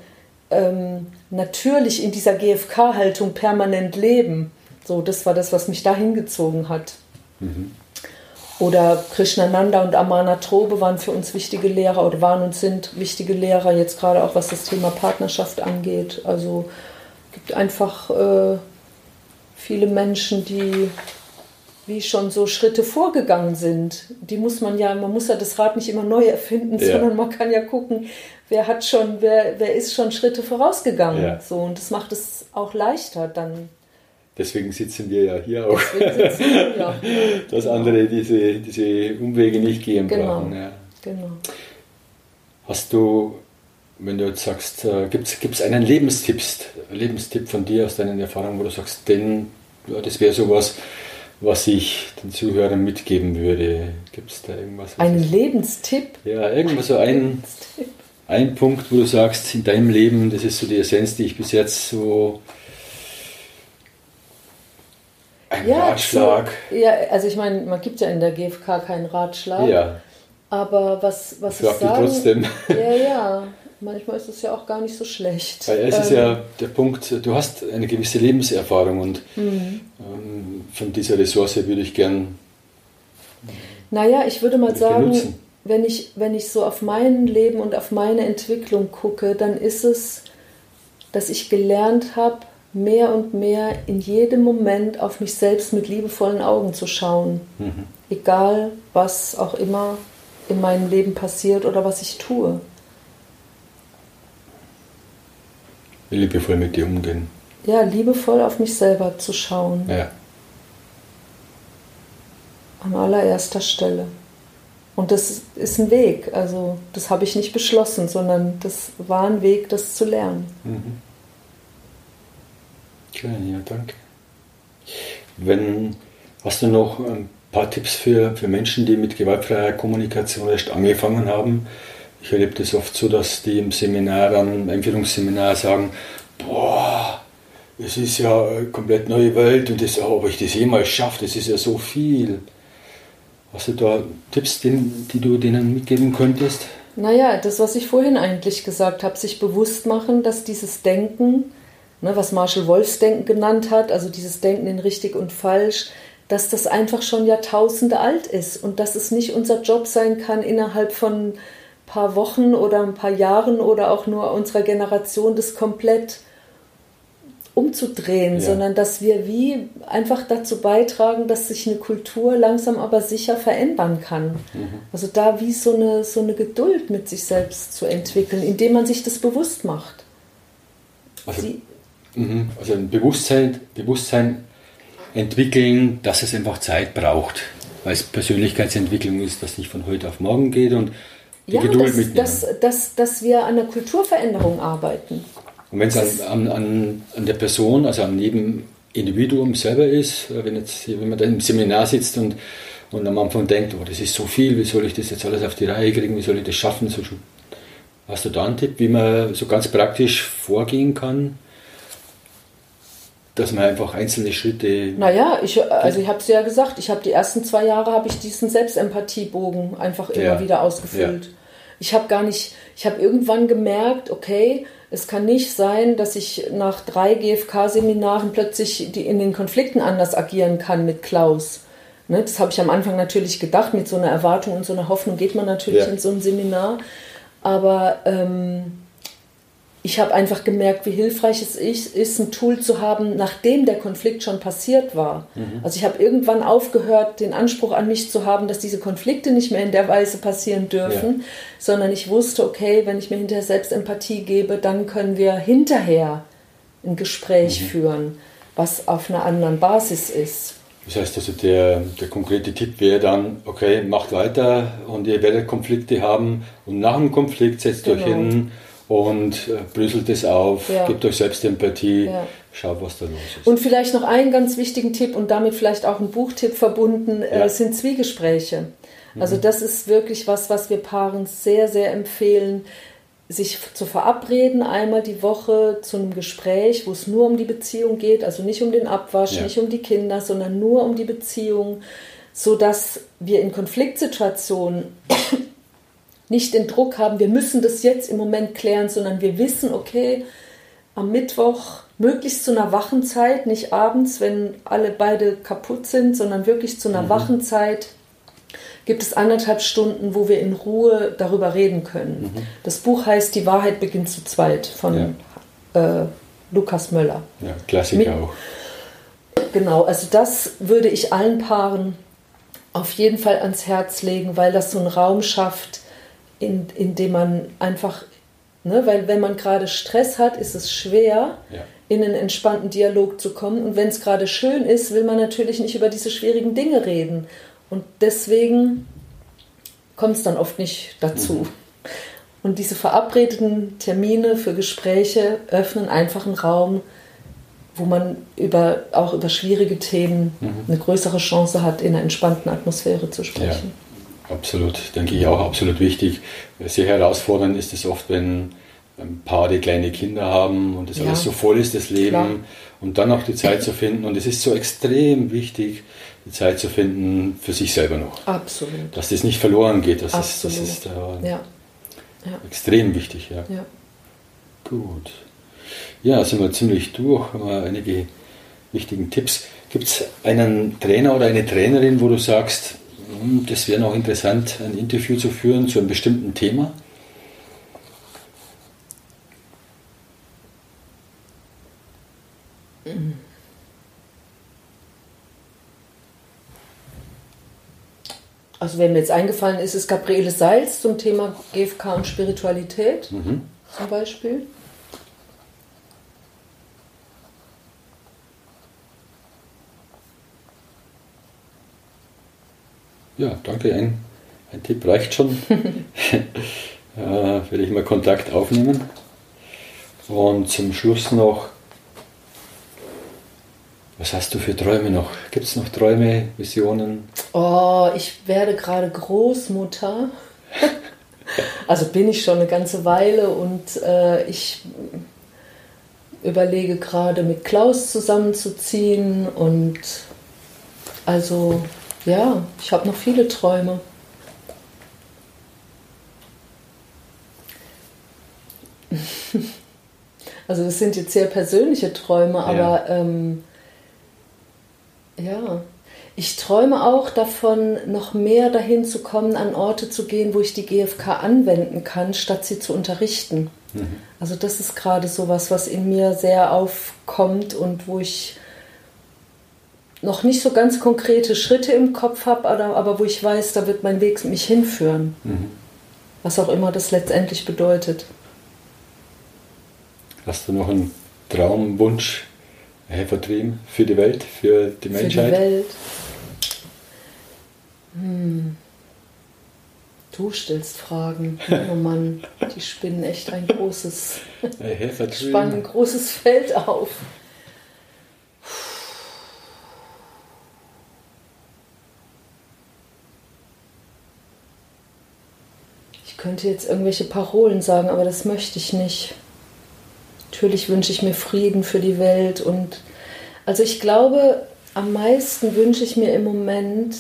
ähm, natürlich in dieser GFK-Haltung permanent leben. So, das war das, was mich da hingezogen hat. Mhm. Oder Krishnananda und Amana Trobe waren für uns wichtige Lehrer oder waren und sind wichtige Lehrer, jetzt gerade auch was das Thema Partnerschaft angeht. Also gibt einfach äh, viele Menschen, die wie schon so Schritte vorgegangen sind. Die muss man ja, man muss ja das Rad nicht immer neu erfinden, ja. sondern man kann ja gucken, wer hat schon, wer, wer ist schon Schritte vorausgegangen. Ja. So, und das macht es auch leichter dann. Deswegen sitzen wir ja hier auch. Wir, ja. [laughs] Dass andere diese, diese Umwege nicht gehen genau. brauchen. Ja. Genau. Hast du wenn du jetzt sagst, äh, gibt es einen Lebenstipp, Lebenstipp von dir aus deinen Erfahrungen, wo du sagst, denn ja, das wäre sowas, was ich den Zuhörern mitgeben würde? Gibt es da irgendwas? Ein Lebenstipp? Ja, irgendwas so ein, ein Punkt, wo du sagst, in deinem Leben, das ist so die Essenz, die ich bis jetzt so. Ein ja, Ratschlag. So, ja, also ich meine, man gibt ja in der GfK keinen Ratschlag. Ja. Aber was, was ich, ich sagen... trotzdem. Ja, ja. [laughs] Manchmal ist es ja auch gar nicht so schlecht. Weil es ähm, ist ja ähm, der Punkt, du hast eine gewisse Lebenserfahrung und mhm. ähm, von dieser Ressource würde ich gern. Naja, ich würde mal sagen, wenn ich, wenn ich so auf mein Leben und auf meine Entwicklung gucke, dann ist es, dass ich gelernt habe, mehr und mehr in jedem Moment auf mich selbst mit liebevollen Augen zu schauen. Mhm. Egal, was auch immer in meinem Leben passiert oder was ich tue. Liebevoll mit dir umgehen. Ja, liebevoll auf mich selber zu schauen. Ja. An allererster Stelle. Und das ist ein Weg. Also, das habe ich nicht beschlossen, sondern das war ein Weg, das zu lernen. Mhm. Schön, ja, danke. Wenn, hast du noch ein paar Tipps für, für Menschen, die mit gewaltfreier Kommunikation erst angefangen haben? Ich erlebe das oft so, dass die im Seminar, dann Einführungsseminar sagen, boah, es ist ja eine komplett neue Welt und das, ob ich das jemals schaffe, das ist ja so viel. Hast du da Tipps, die, die du denen mitgeben könntest? Naja, das, was ich vorhin eigentlich gesagt habe, sich bewusst machen, dass dieses Denken, ne, was Marshall Wolfs Denken genannt hat, also dieses Denken in richtig und falsch, dass das einfach schon Jahrtausende alt ist und dass es nicht unser Job sein kann, innerhalb von paar Wochen oder ein paar Jahren oder auch nur unserer Generation das komplett umzudrehen, ja. sondern dass wir wie einfach dazu beitragen, dass sich eine Kultur langsam aber sicher verändern kann. Mhm. Also da wie so eine, so eine Geduld mit sich selbst zu entwickeln, indem man sich das bewusst macht. Also, mhm. also ein Bewusstsein, Bewusstsein entwickeln, dass es einfach Zeit braucht, weil es Persönlichkeitsentwicklung ist, das nicht von heute auf morgen geht und die ja, Geduld dass, mitnehmen. Dass, dass, dass wir an der Kulturveränderung arbeiten. Und wenn es an, an, an der Person, also an jedem Individuum selber ist, äh, wenn, jetzt, wenn man da im Seminar sitzt und, und am Anfang denkt, oh, das ist so viel, wie soll ich das jetzt alles auf die Reihe kriegen, wie soll ich das schaffen? So, hast du da einen Tipp, wie man so ganz praktisch vorgehen kann? Dass man einfach einzelne Schritte. Naja, ich, also ich habe es ja gesagt, ich habe die ersten zwei Jahre habe ich diesen Selbstempathiebogen einfach immer ja. wieder ausgefüllt. Ja. Ich habe gar nicht, ich habe irgendwann gemerkt, okay, es kann nicht sein, dass ich nach drei GFK-Seminaren plötzlich die in den Konflikten anders agieren kann mit Klaus. Ne, das habe ich am Anfang natürlich gedacht, mit so einer Erwartung und so einer Hoffnung geht man natürlich ja. in so ein Seminar. Aber ähm, ich habe einfach gemerkt, wie hilfreich es ist, ein Tool zu haben, nachdem der Konflikt schon passiert war. Mhm. Also ich habe irgendwann aufgehört, den Anspruch an mich zu haben, dass diese Konflikte nicht mehr in der Weise passieren dürfen, ja. sondern ich wusste, okay, wenn ich mir hinterher selbst Empathie gebe, dann können wir hinterher ein Gespräch mhm. führen, was auf einer anderen Basis ist. Das heißt also, der, der konkrete Tipp wäre dann, okay, macht weiter und ihr werdet Konflikte haben und nach dem Konflikt setzt genau. euch hin und äh, bröselt es auf, ja. gebt euch selbst Empathie, ja. schaut, was da los ist. Und vielleicht noch einen ganz wichtigen Tipp und damit vielleicht auch ein Buchtipp verbunden, äh, ja. äh, sind Zwiegespräche. Also mhm. das ist wirklich was, was wir Paaren sehr, sehr empfehlen, sich zu verabreden, einmal die Woche zu einem Gespräch, wo es nur um die Beziehung geht, also nicht um den Abwasch, nicht um die Kinder, sondern nur um die Beziehung, sodass wir in Konfliktsituationen nicht den Druck haben, wir müssen das jetzt im Moment klären, sondern wir wissen, okay, am Mittwoch möglichst zu einer wachen Zeit, nicht abends, wenn alle beide kaputt sind, sondern wirklich zu einer mhm. wachen Zeit gibt es anderthalb Stunden, wo wir in Ruhe darüber reden können. Mhm. Das Buch heißt Die Wahrheit beginnt zu zweit von ja. äh, Lukas Möller. Ja, Klassiker Mit, auch. Genau, also das würde ich allen Paaren auf jeden Fall ans Herz legen, weil das so einen Raum schafft, in, in dem man einfach, ne, weil wenn man gerade Stress hat, ist es schwer, ja. in einen entspannten Dialog zu kommen. Und wenn es gerade schön ist, will man natürlich nicht über diese schwierigen Dinge reden. Und deswegen kommt es dann oft nicht dazu. Mhm. Und diese verabredeten Termine für Gespräche öffnen einfach einen Raum, wo man über, auch über schwierige Themen mhm. eine größere Chance hat, in einer entspannten Atmosphäre zu sprechen. Ja. Absolut, denke ich auch absolut wichtig. Sehr herausfordernd ist es oft, wenn ein Paar, die kleine Kinder haben und das ja. alles so voll ist, das Leben, Klar. und dann auch die Zeit zu finden. Und es ist so extrem wichtig, die Zeit zu finden für sich selber noch. Absolut. Dass das nicht verloren geht. Das Absolut. ist, das ist äh, ja. Ja. extrem wichtig. Ja. ja. Gut. Ja, sind wir ziemlich durch, haben wir einige wichtigen Tipps. Gibt es einen Trainer oder eine Trainerin, wo du sagst, das wäre noch interessant, ein Interview zu führen zu einem bestimmten Thema. Also wer mir jetzt eingefallen ist, ist Gabriele Seils zum Thema GFK und Spiritualität mhm. zum Beispiel. Ja, danke. Ein, ein Tipp reicht schon. [laughs] [laughs] äh, werde ich mal Kontakt aufnehmen. Und zum Schluss noch, was hast du für Träume noch? Gibt es noch Träume, Visionen? Oh, ich werde gerade Großmutter. [laughs] also bin ich schon eine ganze Weile und äh, ich überlege gerade mit Klaus zusammenzuziehen und also ja, ich habe noch viele Träume. [laughs] Also das sind jetzt sehr persönliche Träume, ja. aber ähm, ja, ich träume auch davon, noch mehr dahin zu kommen, an Orte zu gehen, wo ich die GfK anwenden kann, statt sie zu unterrichten. Mhm. Also das ist gerade so was, was in mir sehr aufkommt und wo ich noch nicht so ganz konkrete Schritte im Kopf habe, aber, wo ich weiß, da wird mein Weg mich hinführen. Mhm. Was auch immer das letztendlich bedeutet. Hast du noch einen Traumwunsch, Helfertrim für die Welt, für die Menschheit? Für die Welt. Hm. Du stellst Fragen. Oh Mann, die spinnen echt ein großes, [laughs] spannen ein großes Feld auf. Könnte jetzt irgendwelche Parolen sagen, aber das möchte ich nicht. Natürlich wünsche ich mir Frieden für die Welt und also ich glaube, am meisten wünsche ich mir im Moment,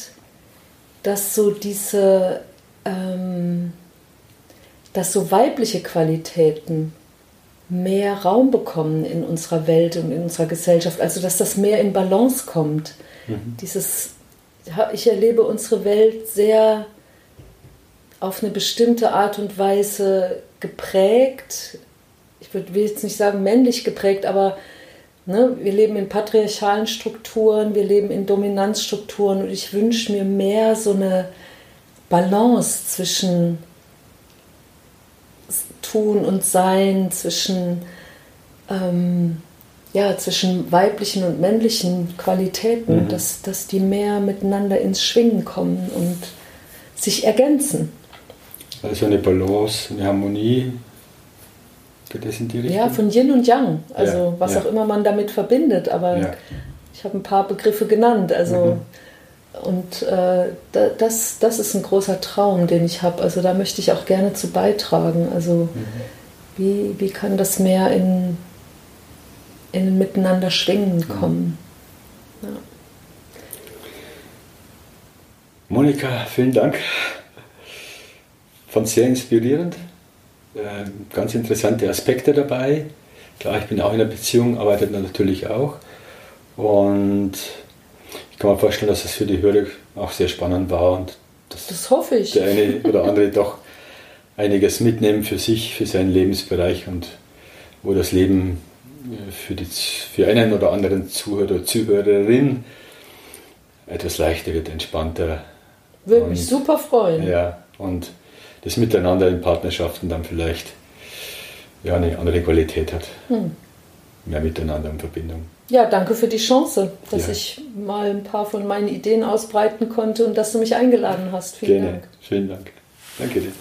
dass so diese, ähm, dass so weibliche Qualitäten mehr Raum bekommen in unserer Welt und in unserer Gesellschaft, also dass das mehr in Balance kommt. Mhm. Dieses ich erlebe unsere Welt sehr auf eine bestimmte Art und Weise geprägt. Ich will jetzt nicht sagen männlich geprägt, aber ne, wir leben in patriarchalen Strukturen, wir leben in Dominanzstrukturen und ich wünsche mir mehr so eine Balance zwischen Tun und Sein, zwischen, ähm, ja, zwischen weiblichen und männlichen Qualitäten, mhm. dass, dass die mehr miteinander ins Schwingen kommen und sich ergänzen. Also eine Balance, eine Harmonie, geht das in die Richtung? Ja, von Yin und Yang, also ja, was ja. auch immer man damit verbindet, aber ja. ich habe ein paar Begriffe genannt, also mhm. Und äh, das, das ist ein großer Traum, den ich habe. Also da möchte ich auch gerne zu beitragen. Also mhm. wie, wie kann das mehr in, in Miteinander schwingen mhm. kommen? Ja. Monika, vielen Dank. Fand sehr inspirierend. Äh, ganz interessante Aspekte dabei. Klar, ich bin auch in einer Beziehung, arbeite natürlich auch. Und ich kann mir vorstellen, dass es für die Hörer auch sehr spannend war und dass das hoffe ich. der eine oder andere doch einiges mitnehmen für sich, für seinen Lebensbereich und wo das Leben äh, für, die, für einen oder anderen Zuhörer oder Zuhörerin etwas leichter wird, entspannter. Würde und, mich super freuen. Ja, und das Miteinander in Partnerschaften dann vielleicht ja, eine andere Qualität hat. Hm. Mehr Miteinander in Verbindung. Ja, danke für die Chance, dass ja. ich mal ein paar von meinen Ideen ausbreiten konnte und dass du mich eingeladen hast. Vielen Gerne. Dank. Vielen Dank. Danke dir.